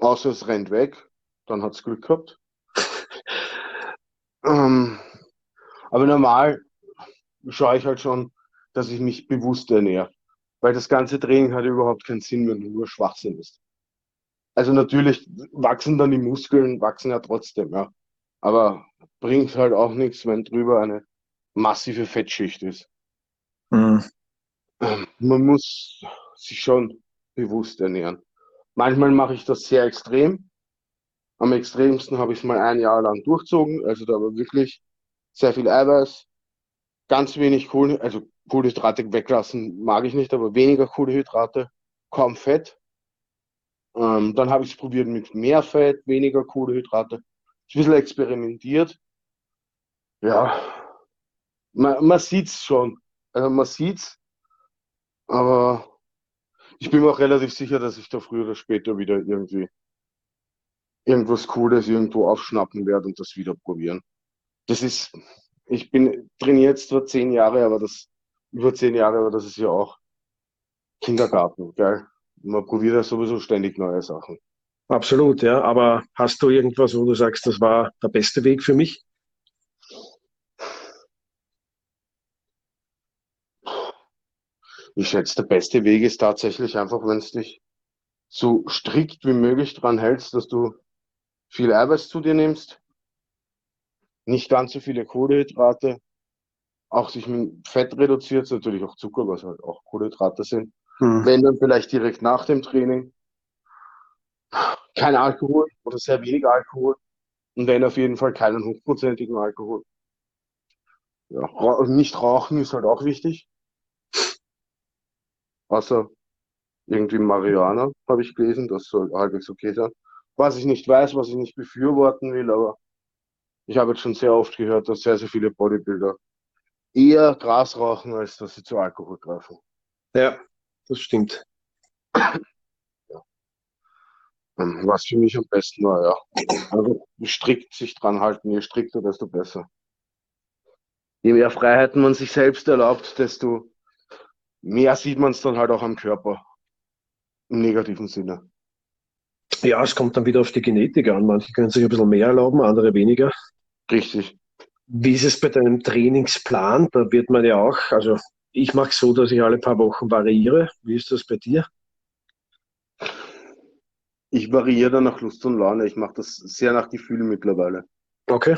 Außer es rennt weg, dann hat es Glück gehabt. ähm, aber normal schaue ich halt schon, dass ich mich bewusst ernähre. Weil das ganze Training hat überhaupt keinen Sinn, wenn du nur Schwachsinn ist. Also natürlich wachsen dann die Muskeln, wachsen ja trotzdem, ja. Aber bringt halt auch nichts, wenn drüber eine massive Fettschicht ist. Mhm. Man muss sich schon bewusst ernähren. Manchmal mache ich das sehr extrem. Am extremsten habe ich es mal ein Jahr lang durchzogen. Also da war wirklich sehr viel Eiweiß, ganz wenig Kohlenhydrate, also Kohlenhydrate weglassen mag ich nicht, aber weniger Kohlenhydrate, kaum Fett. Ähm, dann habe ich es probiert mit mehr Fett, weniger Kohlenhydrate. Ein bisschen experimentiert. Ja, man, man sieht es schon. Also man sieht es, aber ich bin mir auch relativ sicher, dass ich da früher oder später wieder irgendwie irgendwas Cooles irgendwo aufschnappen werde und das wieder probieren. Das ist, ich bin trainiert zwar zehn Jahre, aber das, über zehn Jahre, aber das ist ja auch Kindergarten, gell? Man probiert ja sowieso ständig neue Sachen. Absolut, ja. Aber hast du irgendwas, wo du sagst, das war der beste Weg für mich? Ich schätze, der beste Weg ist tatsächlich einfach, wenn es dich so strikt wie möglich dran hältst, dass du viel Eiweiß zu dir nimmst, nicht ganz so viele Kohlenhydrate auch sich mit Fett reduziert, natürlich auch Zucker, was halt auch Kohlenhydrate sind. Mhm. Wenn dann vielleicht direkt nach dem Training. Kein Alkohol oder sehr wenig Alkohol. Und wenn auf jeden Fall keinen hochprozentigen Alkohol. Ja, nicht rauchen ist halt auch wichtig. Außer irgendwie Marihuana, habe ich gelesen, das soll halbwegs okay sein. Was ich nicht weiß, was ich nicht befürworten will, aber ich habe jetzt schon sehr oft gehört, dass sehr, sehr viele Bodybuilder eher Gras rauchen, als dass sie zu Alkohol greifen. Ja, das stimmt. Ähm, Was für mich am besten war, ja. Also strikt sich dran halten, je strikter, desto besser. Je mehr Freiheiten man sich selbst erlaubt, desto mehr sieht man es dann halt auch am Körper. Im negativen Sinne. Ja, es kommt dann wieder auf die Genetik an. Manche können sich ein bisschen mehr erlauben, andere weniger. Richtig. Wie ist es bei deinem Trainingsplan? Da wird man ja auch, also ich mache es so, dass ich alle paar Wochen variiere. Wie ist das bei dir? Ich variiere dann nach Lust und Laune. Ich mache das sehr nach Gefühl mittlerweile. Okay.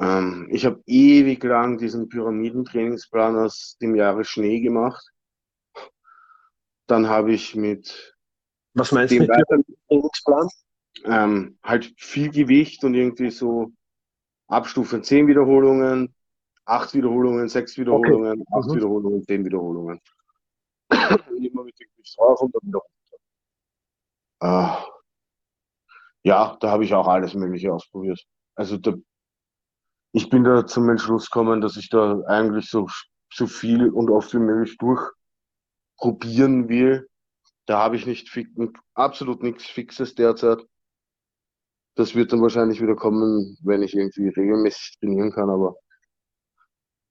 Ähm, ich habe ewig lang diesen Pyramidentrainingsplan aus dem Jahre Schnee gemacht. Dann habe ich mit Was meinst du dem mit weiter, dem Trainingsplan? ähm, halt viel Gewicht und irgendwie so Abstufen 10 Wiederholungen, 8 Wiederholungen, 6 Wiederholungen, 8 Mhm. Wiederholungen, 10 Wiederholungen. Und immer mit dem Gewicht drauf und dann wieder runter. Ah, ja, da habe ich auch alles Mögliche ausprobiert. Also da, ich bin da zum Entschluss gekommen, dass ich da eigentlich so, so viel und oft wie möglich durchprobieren will. Da habe ich nicht absolut nichts Fixes derzeit. Das wird dann wahrscheinlich wieder kommen, wenn ich irgendwie regelmäßig trainieren kann, aber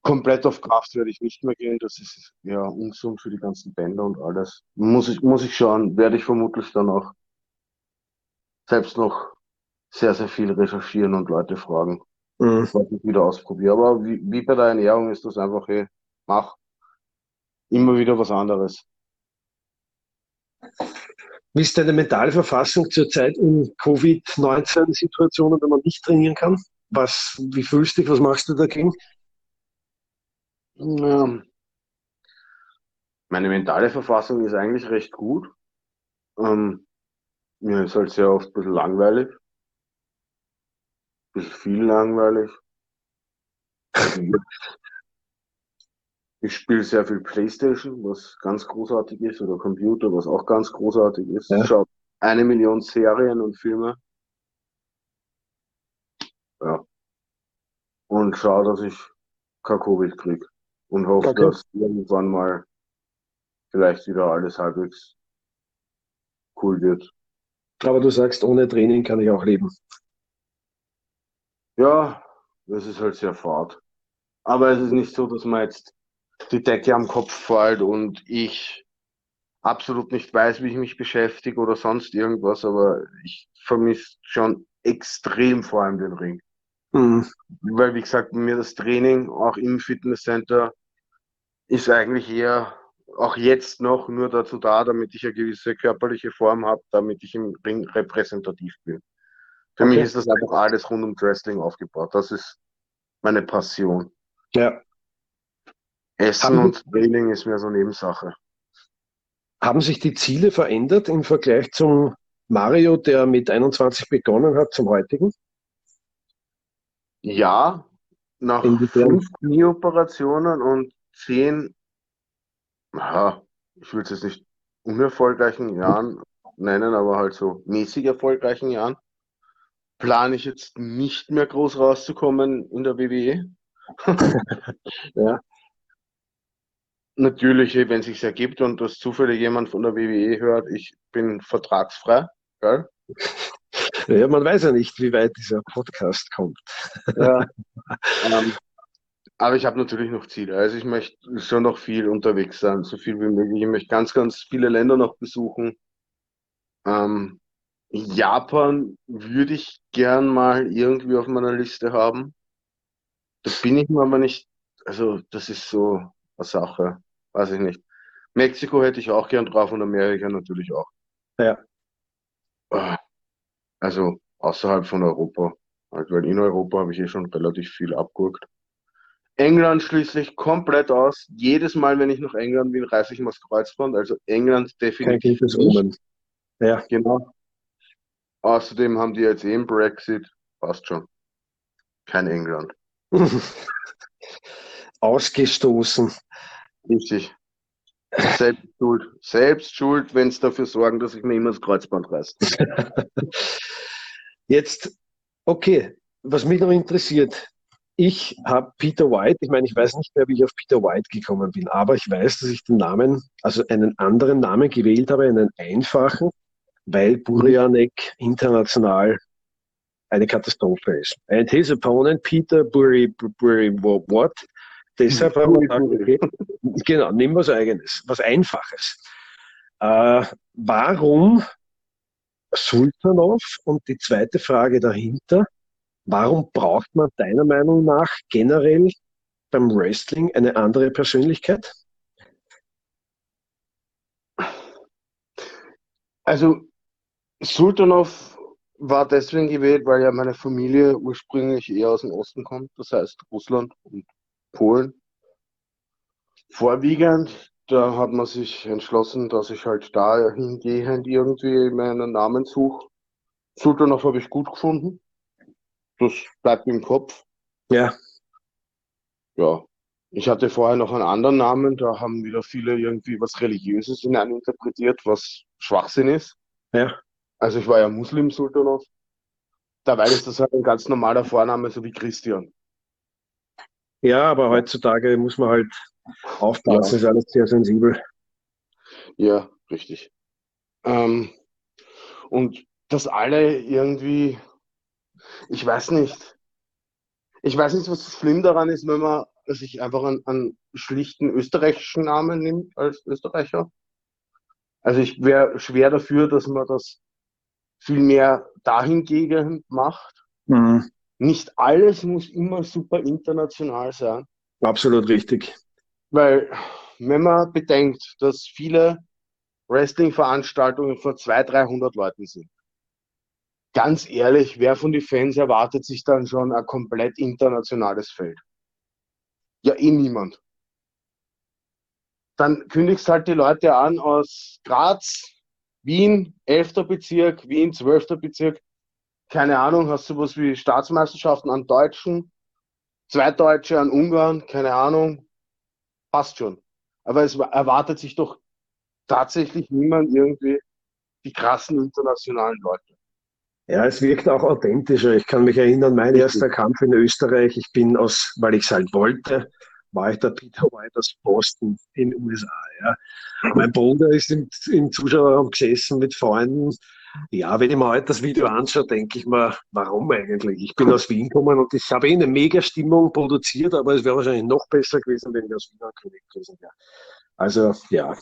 komplett auf Kraft werde ich nicht mehr gehen. Das ist ja ungesund für die ganzen Bänder und alles. Muss ich, muss ich schauen, werde ich vermutlich dann auch selbst noch sehr, sehr viel recherchieren und Leute fragen, Mhm. was ich wieder ausprobiere. Aber wie, wie bei der Ernährung ist das einfach, hey, mach immer wieder was anderes. Wie ist deine mentale Verfassung zurzeit in Covid-19-Situationen, wenn man nicht trainieren kann? Was, wie fühlst du dich? Was machst du dagegen? Ja, meine mentale Verfassung ist eigentlich recht gut. Ähm, mir ist halt sehr oft ein bisschen langweilig, bisschen viel langweilig. Ich spiele sehr viel PlayStation, was ganz großartig ist, oder Computer, was auch ganz großartig ist. Ja. Schaue eine Million Serien und Filme. Ja. Und schaue, dass ich kein Covid kriege. Und hoffe, Okay. dass irgendwann mal vielleicht wieder alles halbwegs cool wird. Aber du sagst, ohne Training kann ich auch leben. Ja, es ist halt sehr fad. Aber es ist nicht so, dass man jetzt die Decke am Kopf fällt und ich absolut nicht weiß, wie ich mich beschäftige oder sonst irgendwas, aber ich vermisse schon extrem vor allem den Ring. Mhm. Weil, wie gesagt, mir das Training auch im Fitnesscenter ist eigentlich eher auch jetzt noch nur dazu da, damit ich eine gewisse körperliche Form habe, damit ich im Ring repräsentativ bin. Für Okay. mich ist das einfach alles rund um Wrestling aufgebaut. Das ist meine Passion. Ja. Essen Haben- und Training ist mir so Nebensache. Haben sich die Ziele verändert im Vergleich zum Mario, der mit 21 begonnen hat, zum heutigen? Ja, nach fünf Knieoperationen und zehn, ja, ich will es jetzt nicht unerfolgreichen Jahren nennen, aber halt so mäßig erfolgreichen Jahren, plane ich jetzt nicht mehr groß rauszukommen in der WWE. Ja. Natürlich, wenn es sich ergibt und das zufällig jemand von der WWE hört, ich bin vertragsfrei. Gell? Ja, man weiß ja nicht, wie weit dieser Podcast kommt. Ja. ähm, aber ich habe natürlich noch Ziele. Also ich möchte schon noch viel unterwegs sein, so viel wie möglich. Ich möchte ganz, ganz viele Länder noch besuchen. Ähm, Japan würde ich gern mal irgendwie auf meiner Liste haben. Da bin ich mir aber nicht, also das ist so eine Sache, weiß ich nicht. Mexiko hätte ich auch gern drauf und Amerika natürlich auch. Ja. Ah, Also außerhalb von Europa. Halt, weil in Europa habe ich eh schon relativ viel abgeguckt. England schließlich komplett aus. Jedes Mal, wenn ich nach England bin, reiße ich mal das Kreuzband. Also England Kein definitiv gutes nicht. Omen. Ja, Genau. Außerdem haben die jetzt eh einen Brexit. Passt schon. Kein England. ausgestoßen. Richtig. Selbst schuld. Selbst schuld, wenn es dafür sorgen, dass ich mir immer das Kreuzband reiße. Jetzt, okay, was mich noch interessiert, ich habe Peter White, ich meine, ich weiß nicht mehr, wie ich auf Peter White gekommen bin, aber ich weiß, dass ich den Namen, also einen anderen Namen gewählt habe, einen einfachen, weil Burjanek international eine Katastrophe ist. And his opponent, Peter Buri, Buri, what? Deshalb haben wir gesagt, okay, genau, wir was Eigenes, was Einfaches. Äh, warum Sultanov? Und die zweite Frage dahinter, warum braucht man deiner Meinung nach generell beim Wrestling eine andere Persönlichkeit? Also, Sultanov war deswegen gewählt, weil ja meine Familie ursprünglich eher aus dem Osten kommt, das heißt Russland und Polen. Vorwiegend, da hat man sich entschlossen, dass ich halt da hingehend irgendwie meinen Namen suche. Sultanov habe ich gut gefunden. Das bleibt im Kopf. Ja, Ja. Ich hatte vorher noch einen anderen Namen, da haben wieder viele irgendwie was Religiöses hineininterpretiert, was Schwachsinn ist. ja, Also ich war ja Muslim Sultanov. Dabei ist das halt ein ganz normaler Vorname, so wie Christian. ja, aber heutzutage muss man halt aufpassen, ist alles sehr sensibel. Ja, richtig. Ähm, und dass alle irgendwie, ich weiß nicht, ich weiß nicht, was so schlimm daran ist, wenn man sich einfach einen, einen schlichten österreichischen Namen nimmt als Österreicher. Also ich wäre schwer dafür, dass man das viel mehr dahingehend macht. Mhm. Nicht alles muss immer super international sein. Absolut richtig. Weil, wenn man bedenkt, dass viele Wrestling-Veranstaltungen vor 200, 300 Leuten sind, ganz ehrlich, wer von den Fans erwartet sich dann schon ein komplett internationales Feld? Ja, eh niemand. Dann kündigst halt die Leute an aus Graz, Wien, 11. Bezirk, Wien, 12. Bezirk. Keine Ahnung, hast du was wie Staatsmeisterschaften an Deutschen, zwei Deutsche an Ungarn, keine Ahnung, passt schon. Aber es erwartet sich doch tatsächlich niemand irgendwie die krassen internationalen Leute. Ja, es wirkt auch authentischer. Ich kann mich erinnern, mein erster Kampf in Österreich, ich bin aus, weil ich es halt wollte, war ich der Peter White aus Boston in den USA. Ja. Mein Bruder ist im, im Zuschauerraum gesessen mit Freunden. Ja, wenn ich mir heute das Video anschaue, denke ich mir, warum eigentlich? Ich bin aus Wien gekommen und ich habe eh eine mega Stimmung produziert, aber es wäre wahrscheinlich noch besser gewesen, wenn ich aus Wien angelegt gewesen wäre. Also, ja.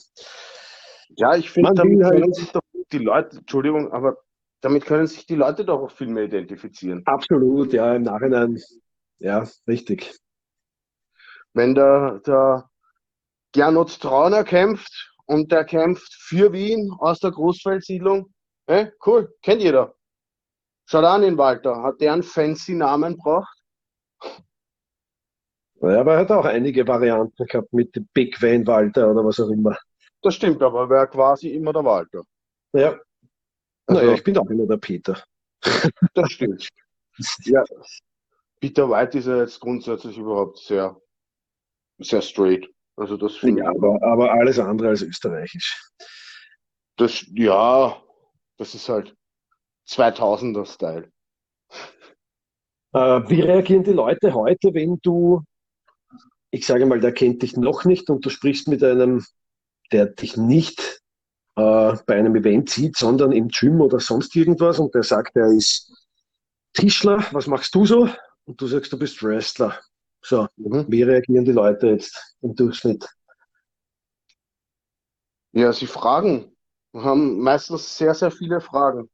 Ja, ich finde, damit halt- können sich doch die Leute, Entschuldigung, aber damit können sich die Leute doch auch viel mehr identifizieren. Absolut, ja, im Nachhinein. Ja, richtig. Wenn der, der Gernot Trauner kämpft und der kämpft für Wien aus der Großfeldsiedlung, eh, cool, kennt jeder. Schaut an den Walter, hat der einen fancy Namen braucht? Ja, aber er hat auch einige Varianten gehabt mit Big Van Walter oder was auch immer. Das stimmt, aber wäre quasi immer der Walter. Ja, Also, naja, ich bin auch immer der Peter. das stimmt. Ja, Peter White ist ja jetzt grundsätzlich überhaupt sehr, sehr straight. Also das finde Ja, ich, aber, aber alles andere als österreichisch. das, ja, das ist halt 2000er-Style. Äh, wie reagieren die Leute heute, wenn du, ich sage mal, der kennt dich noch nicht und du sprichst mit einem, der dich nicht äh, bei einem Event sieht, sondern im Gym oder sonst irgendwas und der sagt, er ist Tischler, was machst du so? Und du sagst, du bist Wrestler. So, Mhm. wie reagieren die Leute jetzt im Durchschnitt? Ja, sie fragen, haben meistens sehr, sehr viele Fragen.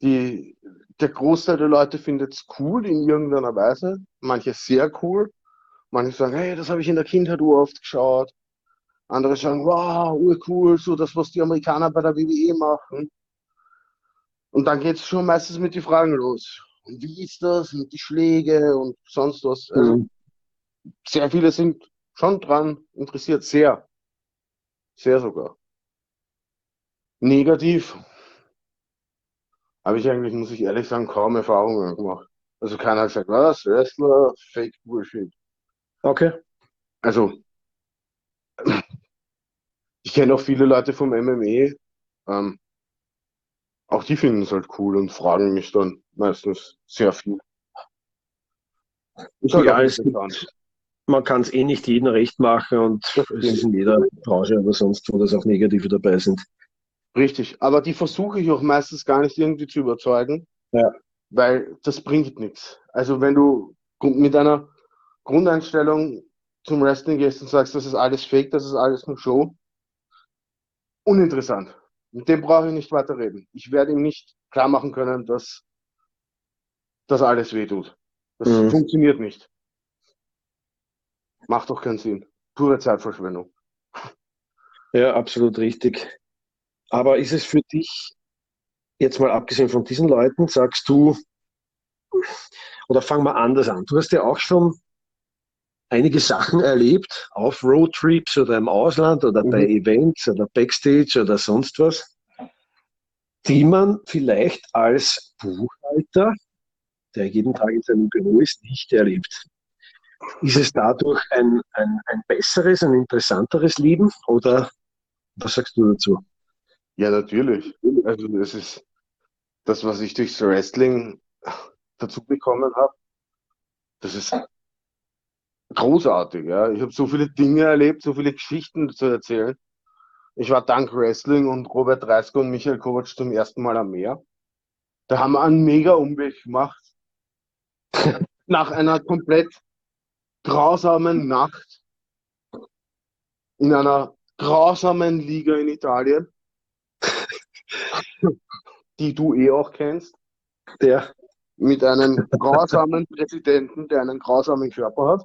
Die, der Großteil der Leute findet es cool in irgendeiner Weise, manche sehr cool, manche sagen, hey, das habe ich in der Kindheit oft geschaut. Andere sagen, wow, urcool, so das, was die Amerikaner bei der WWE machen. Und dann geht es schon meistens mit den Fragen los. Und wie ist das? Und die Schläge und sonst was. Also, Mhm. sehr viele sind schon dran interessiert, sehr. Sehr sogar. Negativ habe ich eigentlich, muss ich ehrlich sagen, kaum Erfahrungen gemacht. Also keiner hat gesagt, was, Wrestler, Fake Bullshit. Okay. Also, ich kenne auch viele Leute vom MMA, ähm, auch die finden es halt cool und fragen mich dann meistens sehr viel. Ist halt ja, es gibt, man kann es eh nicht jedem recht machen und es ist in jeder Branche oder sonst wo, dass auch Negative dabei sind. Richtig, aber die versuche ich auch meistens gar nicht irgendwie zu überzeugen, ja. weil das bringt nichts. Also wenn du mit einer Grundeinstellung zum Wrestling gehst und sagst, das ist alles Fake, das ist alles nur Show, uninteressant. Mit dem brauche ich nicht weiter reden. Ich werde ihm nicht klar machen können, dass das alles wehtut. Das mhm. funktioniert nicht. Macht doch keinen Sinn. Pure Zeitverschwendung. Ja, absolut richtig. Aber ist es für dich, jetzt mal abgesehen von diesen Leuten, sagst du, oder fangen wir anders an. Du hast ja auch schon einige Sachen erlebt, auf Roadtrips oder im Ausland oder mhm. bei Events oder Backstage oder sonst was, die man vielleicht als Buchhalter, der jeden Tag in seinem Büro ist, nicht erlebt. Ist es dadurch ein, ein, ein besseres, ein interessanteres Leben oder was sagst du dazu? Ja, natürlich. Also das ist das, was ich durchs Wrestling dazu bekommen habe. Das ist großartig. Ja. Ich habe so viele Dinge erlebt, so viele Geschichten zu erzählen. Ich war dank Wrestling und Robert Dreisker und Michael Kovac zum ersten Mal am Meer. Da haben wir einen mega Umweg gemacht. Nach einer komplett grausamen Nacht in einer grausamen Liga in Italien die du eh auch kennst. Der. Mit einem grausamen Präsidenten, der einen grausamen Körper hat.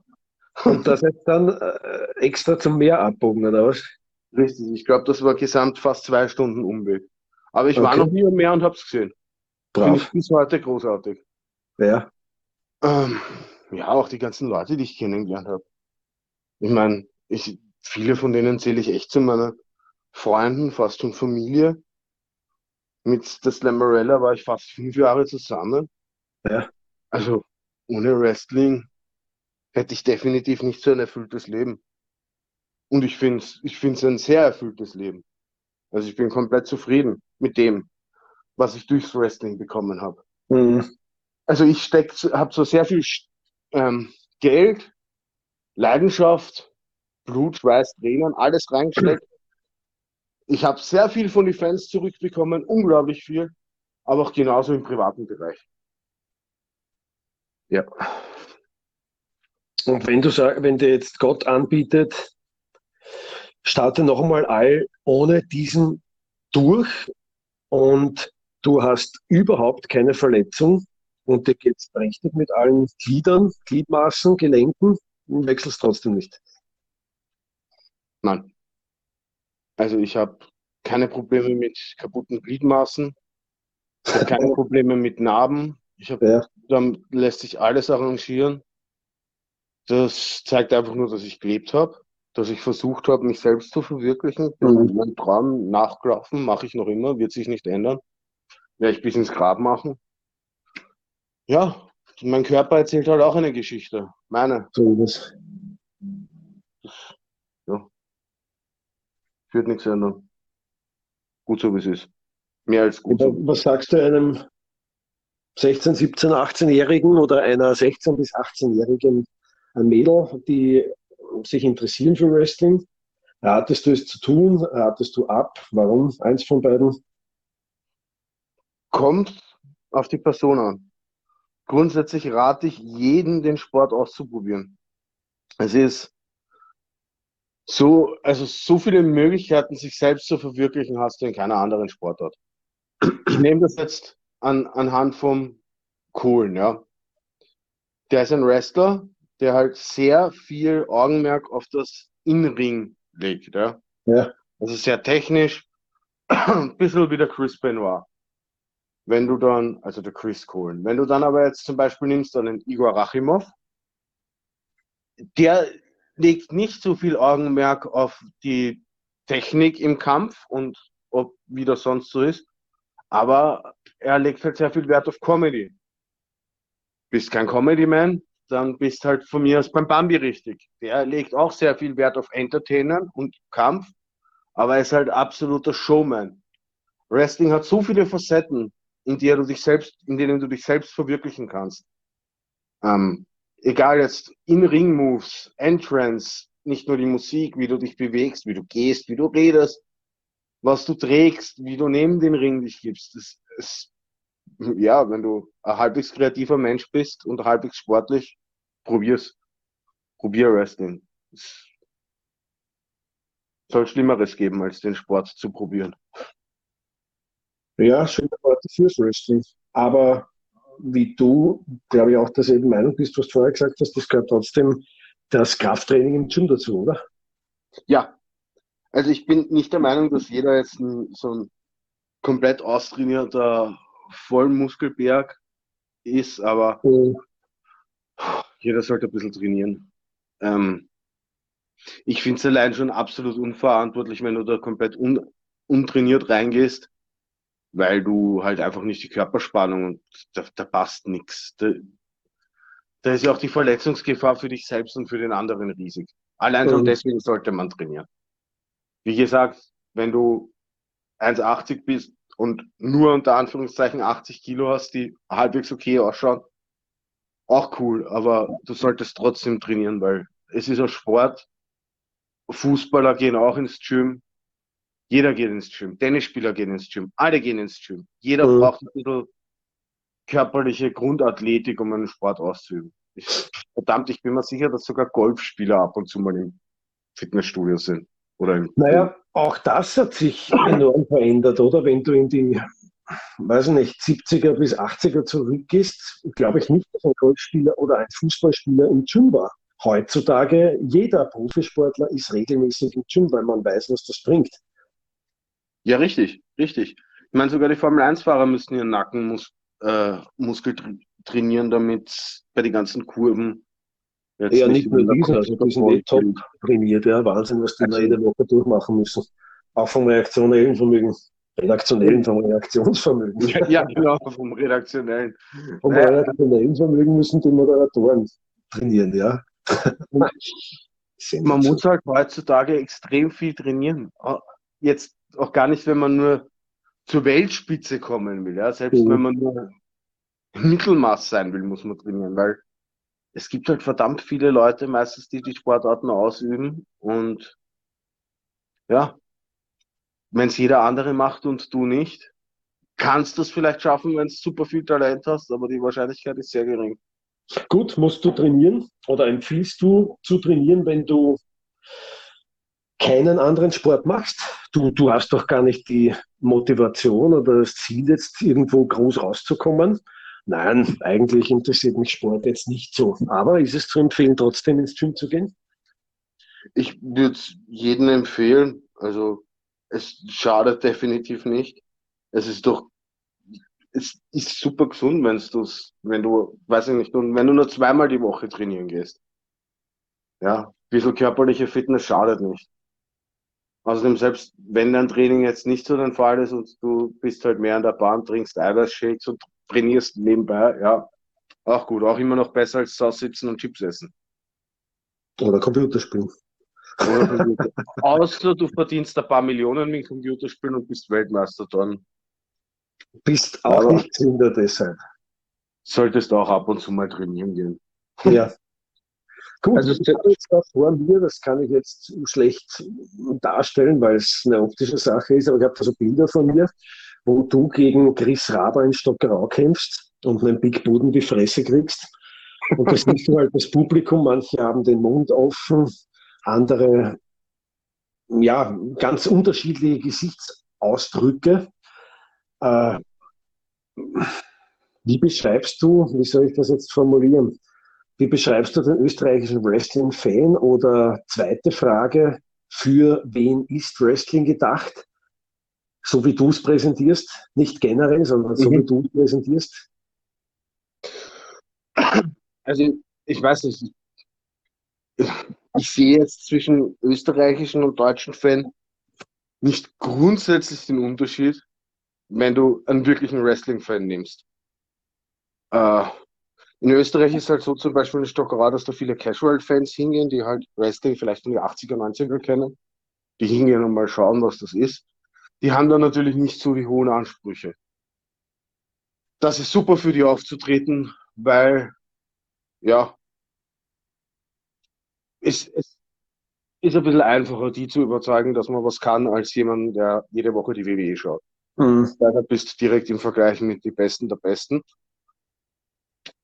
Und das jetzt dann äh, extra zum Meer abbogen, oder was? Richtig, ich glaube, das war gesamt fast zwei Stunden Umweg. Aber ich okay. war noch nie am Meer und habe es gesehen. Ich bis heute großartig. Ja. Ähm, ja, auch die ganzen Leute, die ich kennengelernt habe. Ich meine, ich, viele von denen zähle ich echt zu meinen Freunden, fast schon Familie. Mit der Slammerella war ich fast fünf Jahre zusammen. Ja. Also ohne Wrestling hätte ich definitiv nicht so ein erfülltes Leben. Und ich finde es ich find's ein sehr erfülltes Leben. Also ich bin komplett zufrieden mit dem, was ich durchs Wrestling bekommen habe. Mhm. Also ich steck, habe so sehr viel ähm, Geld, Leidenschaft, Blut, Schweiß, Tränen, alles reingesteckt, ich habe sehr viel von den Fans zurückbekommen, unglaublich viel, aber auch genauso im privaten Bereich. Ja. Und wenn du sag, wenn dir jetzt Gott anbietet, starte noch einmal all ohne diesen durch und du hast überhaupt keine Verletzung und dir geht es richtig mit allen Gliedern, Gliedmaßen, Gelenken und wechselst trotzdem nicht. Nein. Also ich habe keine Probleme mit kaputten Gliedmaßen, ich habe keine Probleme mit Narben. Ich habe, ja. dann lässt sich alles arrangieren. Das zeigt einfach nur, dass ich gelebt habe, dass ich versucht habe, mich selbst zu verwirklichen. Mhm. Mein Traum nachgelaufen, mache ich noch immer, wird sich nicht ändern. Werde ich bis ins Grab machen. Ja, mein Körper erzählt halt auch eine Geschichte. Meine. So es. Ja führt nichts ändern. Gut so, wie es ist. Mehr als gut. So. Was sagst du einem 16, 17, 18-Jährigen oder einer 16- bis 18-jährigen Mädel, die sich interessieren für Wrestling? Ratest du es zu tun? Ratest du ab? Warum? Eins von beiden? Kommt auf die Person an. Grundsätzlich rate ich jeden, den Sport auszuprobieren. Es ist so, also so viele Möglichkeiten, sich selbst zu verwirklichen, hast du in keiner anderen Sportart. Ich nehme das jetzt an, anhand vom Kohlen, ja. Der ist ein Wrestler, der halt sehr viel Augenmerk auf das Innenring legt, ja. Ja. Also sehr technisch, ein bisschen wie der Chris Benoit. Wenn du dann, also der Chris Kohlen, wenn du dann aber jetzt zum Beispiel nimmst dann einen Igor Rachimov, der legt nicht so viel Augenmerk auf die Technik im Kampf und ob wie das sonst so ist, aber er legt halt sehr viel Wert auf Comedy. Bist kein Comedy-Man, dann bist halt von mir aus beim Bambi richtig. Der legt auch sehr viel Wert auf Entertainern und Kampf, aber er ist halt absoluter Showman. Wrestling hat so viele Facetten, in, der du dich selbst, in denen du dich selbst verwirklichen kannst. Ähm, egal jetzt In-Ring-Moves, Entrance, nicht nur die Musik, wie du dich bewegst, wie du gehst, wie du redest, was du trägst, wie du neben den Ring dich gibst. Das ist, ja, wenn du ein halbwegs kreativer Mensch bist und halbwegs sportlich, probier's. Probier Wrestling. Es soll Schlimmeres geben, als den Sport zu probieren. Ja, schöne Worte fürs Wrestling. Aber wie du, glaube ich, auch derselben Meinung bist, was du vorher gesagt hast, das gehört trotzdem das Krafttraining im Gym dazu, oder? Ja. Also ich bin nicht der Meinung, dass jeder jetzt ein, so ein komplett austrainierter Vollmuskelberg ist, aber mhm. jeder sollte ein bisschen trainieren. Ähm, ich finde es allein schon absolut unverantwortlich, wenn du da komplett un, untrainiert reingehst weil du halt einfach nicht die Körperspannung und da, da passt nichts. Da, da ist ja auch die Verletzungsgefahr für dich selbst und für den anderen riesig. Allein schon mhm. deswegen sollte man trainieren. Wie gesagt, wenn du 1,80 bist und nur unter Anführungszeichen 80 Kilo hast, die halbwegs okay ausschauen, auch cool, aber du solltest trotzdem trainieren, weil es ist ein Sport. Fußballer gehen auch ins Gym, jeder geht ins Gym, Tennisspieler gehen ins Gym, alle gehen ins Gym. Jeder mhm. braucht ein bisschen körperliche Grundathletik, um einen Sport auszuüben. Ich, verdammt, ich bin mir sicher, dass sogar Golfspieler ab und zu mal im Fitnessstudio sind. Oder im naja, auch das hat sich enorm verändert, oder? Wenn du in die, weiß nicht, 70er bis 80er zurückgehst, glaube ich nicht, dass ein Golfspieler oder ein Fußballspieler im Gym war. Heutzutage, jeder Profisportler ist regelmäßig im Gym, weil man weiß, was das bringt. Ja, richtig, richtig. Ich meine, sogar die Formel-1-Fahrer müssen ihren Nackenmuskel äh, trainieren, damit bei den ganzen Kurven jetzt ja, nicht, nur diese, also die sind eh top trainiert, ja, Wahnsinn, was die also, jede Woche durchmachen müssen. Auch vom reaktionellen Vermögen. Redaktionellen, vom Reaktionsvermögen. Ja, ja genau, vom redaktionellen. Vom naja. redaktionellen Vermögen müssen die Moderatoren trainieren, ja. Man muss halt heutzutage extrem viel trainieren. Jetzt auch gar nicht, wenn man nur zur Weltspitze kommen will. Ja? Selbst mhm. wenn man nur Mittelmaß sein will, muss man trainieren, weil es gibt halt verdammt viele Leute meistens, die die Sportarten ausüben und ja, wenn es jeder andere macht und du nicht, kannst du es vielleicht schaffen, wenn du super viel Talent hast, aber die Wahrscheinlichkeit ist sehr gering. Gut, musst du trainieren oder empfiehlst du zu trainieren, wenn du keinen anderen Sport machst. Du, du hast doch gar nicht die Motivation oder das Ziel, jetzt irgendwo groß rauszukommen. Nein, eigentlich interessiert mich Sport jetzt nicht so. Aber ist es zu empfehlen, trotzdem ins Gym zu gehen? Ich würde es jedem empfehlen. Also es schadet definitiv nicht. Es ist doch, es ist super gesund, wenn du wenn du, weiß ich nicht, wenn du nur zweimal die Woche trainieren gehst. Ja, ein bisschen körperliche Fitness schadet nicht. Außerdem, selbst wenn dein Training jetzt nicht so dein Fall ist und du bist halt mehr an der Bahn, trinkst Eiweißshakes und trainierst nebenbei, ja, auch gut. Auch immer noch besser als sitzen und Chips essen. Oder Computerspielen. Oder Computer. Außer du verdienst ein paar Millionen mit Computerspielen und bist Weltmeister dann. Bist auch Aber nicht Sünder deshalb. Solltest auch ab und zu mal trainieren gehen. Ja. Gut, also jetzt da vor mir, das kann ich jetzt schlecht darstellen, weil es eine optische Sache ist, aber ich habe da so Bilder von mir, wo du gegen Chris Raber in Stockerau kämpfst und einen Big Boden die Fresse kriegst. Und das du halt das Publikum, manche haben den Mund offen, andere ja, ganz unterschiedliche Gesichtsausdrücke. Äh, wie beschreibst du, wie soll ich das jetzt formulieren? Wie beschreibst du den österreichischen Wrestling-Fan? Oder zweite Frage, für wen ist Wrestling gedacht? So wie du es präsentierst, nicht generell, sondern so mhm. wie du es präsentierst? Also ich weiß nicht, ich sehe jetzt zwischen österreichischen und deutschen Fan nicht grundsätzlich den Unterschied, wenn du einen wirklichen Wrestling-Fan nimmst. Äh, in Österreich ist halt so zum Beispiel eine Stockerei, dass da viele Casual-Fans hingehen, die halt Wrestling vielleicht von den 80er, 90er kennen. Die hingehen und mal schauen, was das ist. Die haben dann natürlich nicht so die hohen Ansprüche. Das ist super für die aufzutreten, weil, ja, es, es ist ein bisschen einfacher, die zu überzeugen, dass man was kann, als jemand, der jede Woche die WWE schaut. Mhm. Da bist du direkt im Vergleich mit den Besten der Besten.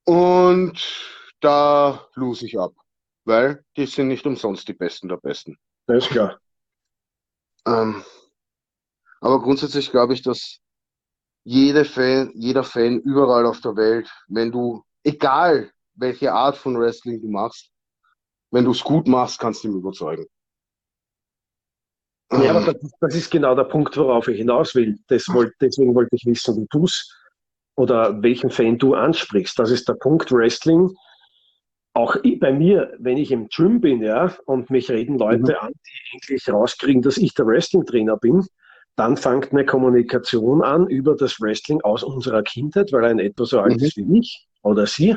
Und da lose ich ab, weil die sind nicht umsonst die Besten der Besten. Das ist klar. Ähm, aber grundsätzlich glaube ich, dass jede Fan, jeder Fan überall auf der Welt, wenn du, egal welche Art von Wrestling du machst, wenn du es gut machst, kannst du ihn überzeugen. Ja, aber das, das, ist genau der Punkt, worauf ich hinaus will. Wollt, deswegen wollte ich wissen, wie du es oder welchen Fan du ansprichst. Das ist der Punkt Wrestling. Auch bei mir, wenn ich im Gym bin, ja, und mich reden Leute mhm. an, die endlich rauskriegen, dass ich der Wrestling-Trainer bin, dann fängt eine Kommunikation an über das Wrestling aus unserer Kindheit, weil er in etwa so alt mhm. ist wie ich oder sie.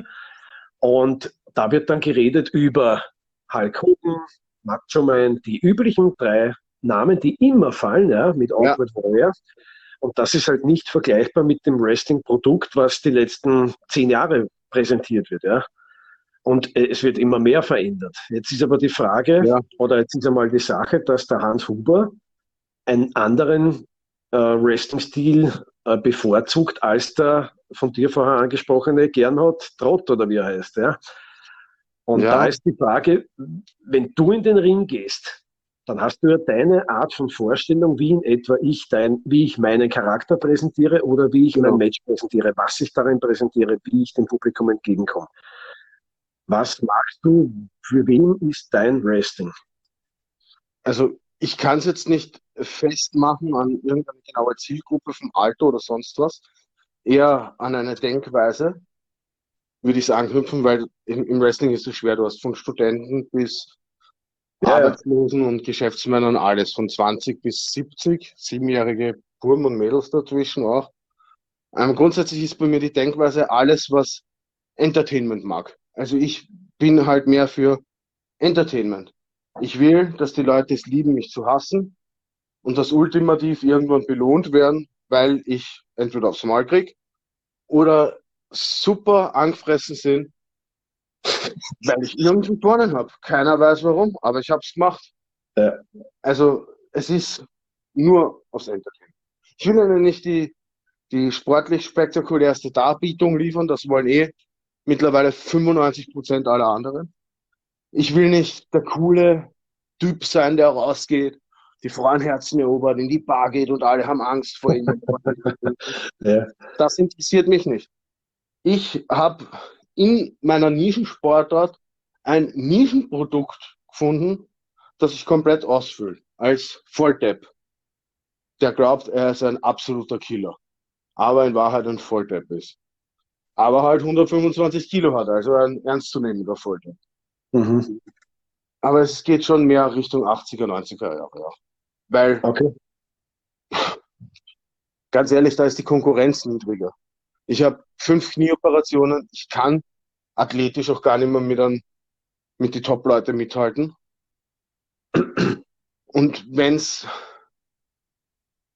Und da wird dann geredet über Hulk Hogan, Macho Man, die üblichen drei Namen, die immer fallen, ja, mit Awkward ja. Warrior. Und das ist halt nicht vergleichbar mit dem Wrestling-Produkt, was die letzten zehn Jahre präsentiert wird, ja. Und äh, es wird immer mehr verändert. Jetzt ist aber die Frage, ja. oder jetzt ist einmal die Sache, dass der Hans Huber einen anderen äh, Wrestling-Stil äh, bevorzugt als der von dir vorher angesprochene Gernot Trott oder wie er heißt, ja. Und ja. da ist die Frage, wenn du in den Ring gehst, dann hast du ja deine Art von Vorstellung, wie in etwa ich dein, wie ich meinen Charakter präsentiere oder wie ich genau. mein Match präsentiere, was ich darin präsentiere, wie ich dem Publikum entgegenkomme. Was machst du? Für wen ist dein Wrestling? Also ich kann es jetzt nicht festmachen an irgendeine genaue Zielgruppe vom Alter oder sonst was, eher an eine Denkweise, würde ich sagen, knüpfen, weil im, im Wrestling ist es schwer. Du hast von Studenten bis ja, Arbeitslosen und Geschäftsmännern alles, von 20 bis 70, siebenjährige Burm und Mädels dazwischen auch. Ähm, grundsätzlich ist bei mir die Denkweise alles, was Entertainment mag. Also ich bin halt mehr für Entertainment. Ich will, dass die Leute es lieben, mich zu hassen und das ultimativ irgendwann belohnt werden, weil ich entweder aufs Mal krieg oder super angefressen sind, weil ich irgendwie gewonnen habe. Keiner weiß warum, aber ich habe es gemacht. Ja. Also es ist nur aufs Entertainment. Ich will Ihnen nicht die, die sportlich spektakulärste Darbietung liefern, das wollen eh mittlerweile 95 Prozent aller anderen. Ich will nicht der coole Typ sein, der rausgeht, die Frauenherzen erobert, in die Bar geht und alle haben Angst vor ihm. ja. Das interessiert mich nicht. Ich habe in meiner Nischensportart ein Nischenprodukt gefunden, das ich komplett ausfülle, als Volldepp. Der glaubt, er ist ein absoluter Killer, aber in Wahrheit ein Volldepp ist. Aber halt 125 Kilo hat, also ein ernstzunehmender Volldepp. Mhm. Aber es geht schon mehr Richtung 80er, 90er Jahre, ja. Weil, okay. ganz ehrlich, da ist die Konkurrenz niedriger. Ich habe fünf Knieoperationen. Ich kann athletisch auch gar nicht mehr mit, an, mit den Top-Leuten mithalten. Und wenn es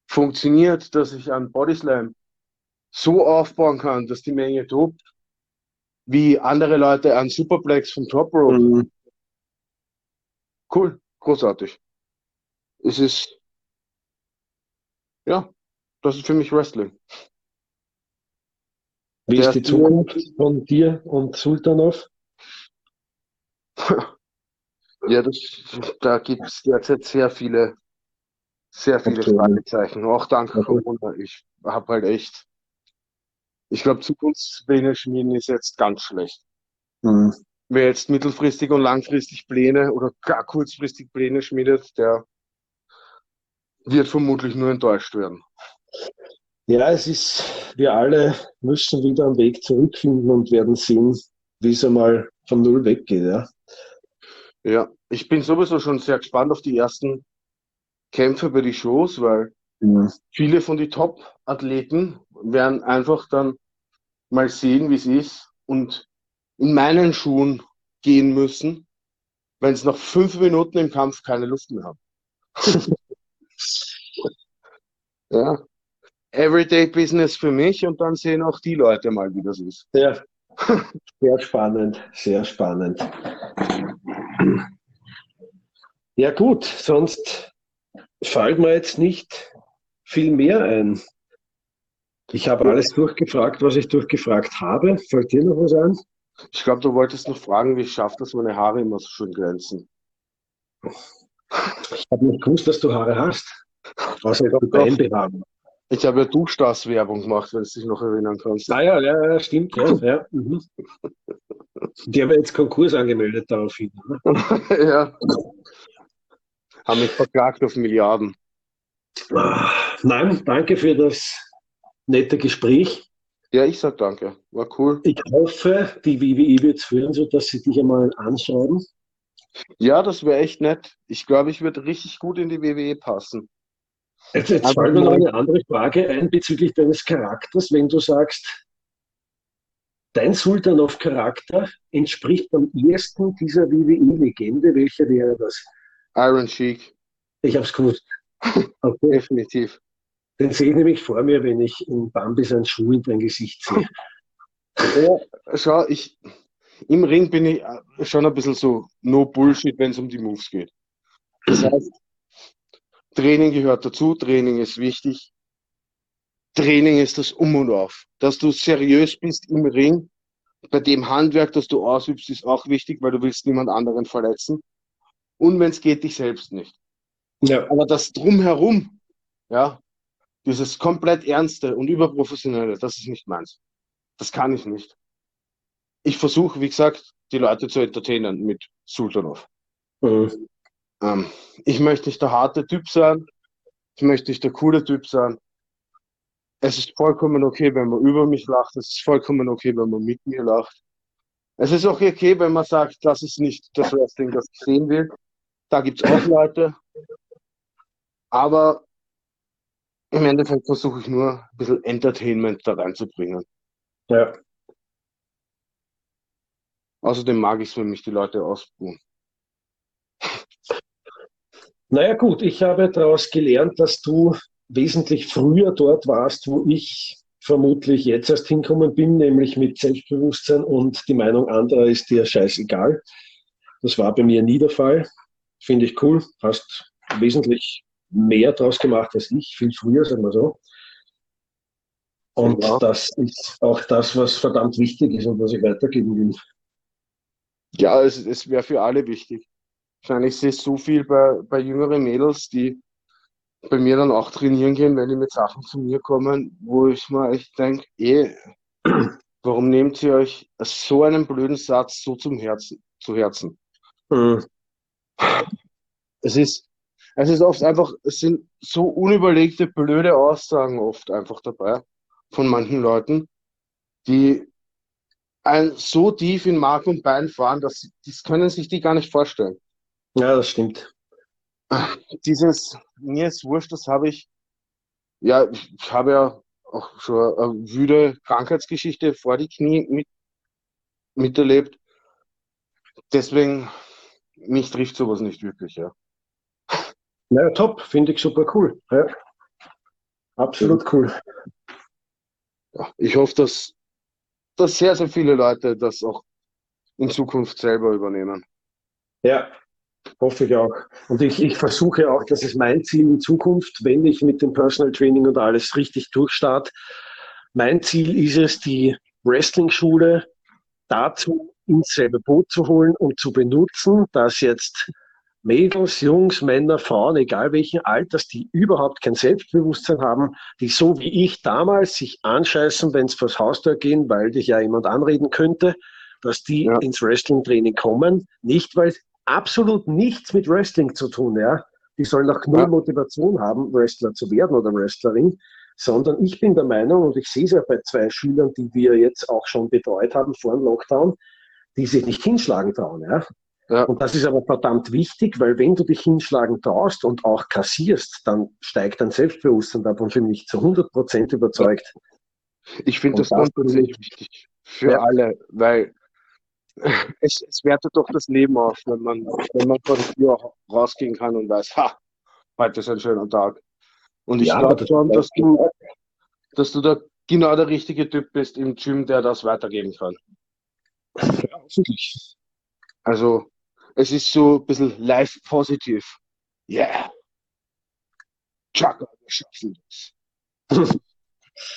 funktioniert, dass ich einen Bodyslam so aufbauen kann, dass die Menge tobt, wie andere Leute einen Superplex vom Top Rope. Mhm. Cool, großartig. Es ist, ja, das ist für mich Wrestling. Wie ist die Zukunft von dir und Sultanov? Ja, das, da gibt es derzeit sehr viele, sehr viele okay. Fragezeichen. Auch dank okay. Corona. Ich habe halt echt, ich glaube, Zukunftspläne schmieden ist jetzt ganz schlecht. Mhm. Wer jetzt mittelfristig und langfristig Pläne oder gar kurzfristig Pläne schmiedet, der wird vermutlich nur enttäuscht werden. Ja, es ist, wir alle müssen wieder einen Weg zurückfinden und werden sehen, wie es einmal von Null weggeht. Ja. Ja, ich bin sowieso schon sehr gespannt auf die ersten Kämpfe bei den Shows, weil mhm. viele von den Top-Athleten werden einfach dann mal sehen, wie es ist und in meinen Schuhen gehen müssen, wenn es nach fünf Minuten im Kampf keine Luft mehr haben. ja. Everyday Business für mich und dann sehen auch die Leute mal, wie das ist. Ja. Sehr spannend, sehr spannend. Ja gut, sonst fällt mir jetzt nicht viel mehr ein. Ich habe alles durchgefragt, was ich durchgefragt habe. Fällt dir noch was ein? Ich glaube, du wolltest noch fragen, wie ich schaffe, dass meine Haare immer so schön glänzen. Ich habe nicht gewusst, dass du Haare hast. Was ich Beinbehaarung. Ich habe ja Duschdas-Werbung gemacht, wenn du dich noch erinnern kannst. Ah ja, ja, ja stimmt. Ja, ja. Mhm. Die haben jetzt Konkurs angemeldet daraufhin. Ne? ja. Haben mich verklagt auf Milliarden. Ah, nein, danke für das nette Gespräch. Ja, ich sag danke. War cool. Ich hoffe, die WWE wird es führen, sodass sie dich einmal anschreiben. Ja, das wäre echt nett. Ich glaube, ich würde richtig gut in die WWE passen. Jetzt, jetzt fällt mir noch eine andere Frage ein bezüglich deines Charakters. Wenn du sagst, dein Sultanov-Charakter entspricht am ehesten dieser WWE-Legende, welche wäre das? Iron Sheik. Ich habe es gewusst. Okay. Definitiv. Den sehe ich nämlich vor mir, wenn ich in Bambi seinen Schuh in dein Gesicht sehe. Ja, schau, ich, im Ring bin ich schon ein bisschen so no Bullshit, wenn es um die Moves geht. Das heißt, Training gehört dazu, Training ist wichtig. Training ist das Um und Auf. Dass du seriös bist im Ring, bei dem Handwerk, das du ausübst, ist auch wichtig, weil du willst niemand anderen verletzen. Und wenn es geht, dich selbst nicht. Ja. Aber das Drumherum, ja, dieses komplett Ernste und Überprofessionelle, das ist nicht meins. Das kann ich nicht. Ich versuche, wie gesagt, die Leute zu entertainen mit Sultanov. Mhm. Ähm, ich möchte nicht der harte Typ sein. Ich möchte nicht der coole Typ sein. Es ist vollkommen okay, wenn man über mich lacht. Es ist vollkommen okay, wenn man mit mir lacht. Es ist auch okay, wenn man sagt, das ist nicht das Wrestling, das ich sehen will. Da gibt es auch Leute. Aber im Endeffekt versuche ich nur ein bisschen Entertainment da reinzubringen. Ja. Außerdem mag ich es, wenn mich die Leute ausbuhen. Naja gut, ich habe daraus gelernt, dass du wesentlich früher dort warst, wo ich vermutlich jetzt erst hinkommen bin, nämlich mit Selbstbewusstsein und die Meinung anderer ist dir scheißegal. Das war bei mir nie der Fall. Finde ich cool. Hast wesentlich mehr draus gemacht als ich, viel früher, sagen wir so. Und ja. das ist auch das, was verdammt wichtig ist und was ich weitergeben will. Ja, es, es wäre für alle wichtig. Wahrscheinlich sehe ich so viel bei, bei jüngeren Mädels, die bei mir dann auch trainieren gehen, wenn die mit Sachen zu mir kommen, wo ich mir echt denke, eh, warum nehmt ihr euch so einen blöden Satz so zum Herzen, zu Herzen? Mhm. Es ist, es ist oft einfach, es sind so unüberlegte, blöde Aussagen oft einfach dabei von manchen Leuten, die ein so tief in Mark und Bein fahren, dass das können sich die gar nicht vorstellen. Ja, das stimmt. Dieses, mir ist wurscht, das habe ich, ja, ich habe ja auch schon eine wüde Krankheitsgeschichte vor die Knie mit, miterlebt. Deswegen, mich trifft sowas nicht wirklich, ja. Naja, top, finde ich super cool. Ja. Absolut cool. Ja, ich hoffe, dass, dass sehr, sehr viele Leute das auch in Zukunft selber übernehmen. Ja, hoffe ich auch. Und ich, ich versuche auch, das ist mein Ziel in Zukunft, wenn ich mit dem Personal Training und alles richtig durchstarte. Mein Ziel ist es, die Wrestling-Schule dazu ins selbe Boot zu holen und zu benutzen, dass jetzt Mädels, Jungs, Männer, Frauen, egal welchen Alters, die überhaupt kein Selbstbewusstsein haben, die so wie ich damals sich anscheißen, wenn sie vors Haustür gehen, weil dich ja jemand anreden könnte, dass die ja. ins Wrestling-Training kommen. Nicht, weil absolut nichts mit Wrestling zu tun, ja. Die sollen auch null ja. Motivation haben, Wrestler zu werden oder Wrestlerin, sondern ich bin der Meinung, und ich sehe es ja bei zwei Schülern, die wir jetzt auch schon betreut haben vor dem Lockdown, die sich nicht hinschlagen trauen, ja Ja. Und das ist aber verdammt wichtig, weil wenn du dich hinschlagen traust und auch kassierst, dann steigt dein Selbstbewusstsein. Davon bin ich zu 100 Prozent überzeugt. Ich finde das grundsätzlich wichtig für ja. alle, weil es, es wertet doch das Leben auf, wenn man, wenn man vor die Tür rausgehen kann und weiß, ha, heute ist ein schöner Tag. Und ich ja, glaube schon, dass du, dass du da genau der richtige Typ bist im Gym, der das weitergeben kann. Ja, wirklich. Also, es ist so ein bisschen live positiv. Yeah. Chaka, wir schaffen das.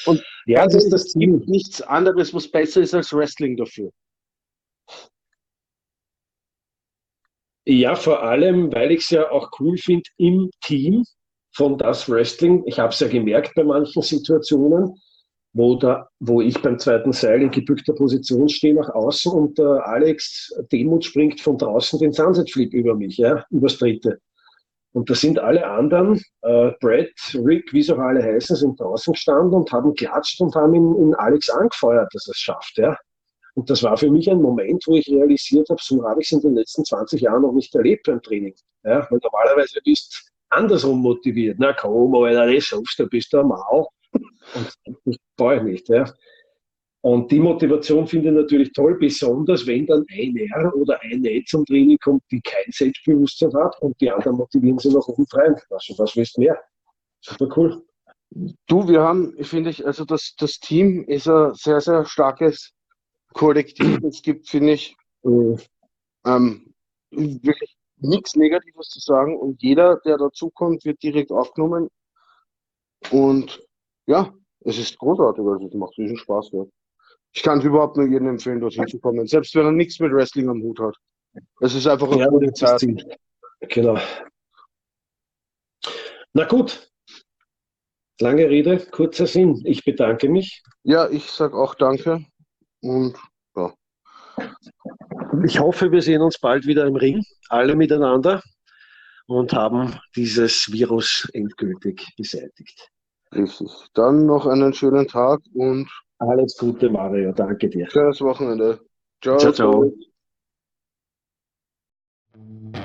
Und ja, das ist das Ziel. nichts anderes, was besser ist als Wrestling dafür. Ja, vor allem, weil ich es ja auch cool finde im Team von das Wrestling. Ich habe es ja gemerkt bei manchen Situationen, wo, da, wo ich beim zweiten Seil in gebückter Position stehe nach außen und der Alex Demut springt von draußen den Sunset Flip über mich, ja, übers dritte. Und da sind alle anderen, äh, Brad, Rick, wie sie auch alle heißen, sind draußen gestanden und haben klatscht und haben ihn, ihn Alex angefeuert, dass er es schafft, ja. Und das war für mich ein Moment, wo ich realisiert habe, so habe ich es in den letzten 20 Jahren noch nicht erlebt beim Training. Ja, weil normalerweise bist du andersrum motiviert. Na komm, Alter, das schaffst du, bist du am Mau. Und ich nicht. Ja. Und die Motivation finde ich natürlich toll, besonders wenn dann einer oder eine zum Training kommt, die kein Selbstbewusstsein hat und die anderen motivieren sie nach oben rein. Was, was willst du mehr? Super cool. Du, wir haben, finde ich, also das, das Team ist ein sehr, sehr starkes Kollektiv. Es gibt, finde ich, äh, ähm, wirklich nichts Negatives zu sagen und jeder, der dazukommt, wird direkt aufgenommen. Und ja, es ist großartig, also es macht riesen Spaß dort. Ich kann es überhaupt nur jedem empfehlen, dorthin zu kommen, selbst wenn er nichts mit Wrestling am Hut hat. Es ist einfach eine ja, gute Zeit. Genau. Na gut. Lange Rede, kurzer Sinn. Ich bedanke mich. Ja, ich sage auch Danke. Und ja. Ich hoffe, wir sehen uns bald wieder im Ring, alle miteinander und haben dieses Virus endgültig beseitigt. Richtig. Dann noch einen schönen Tag und alles Gute, Mario. Danke dir. Schönes Wochenende. Ciao, ciao. ciao. ciao.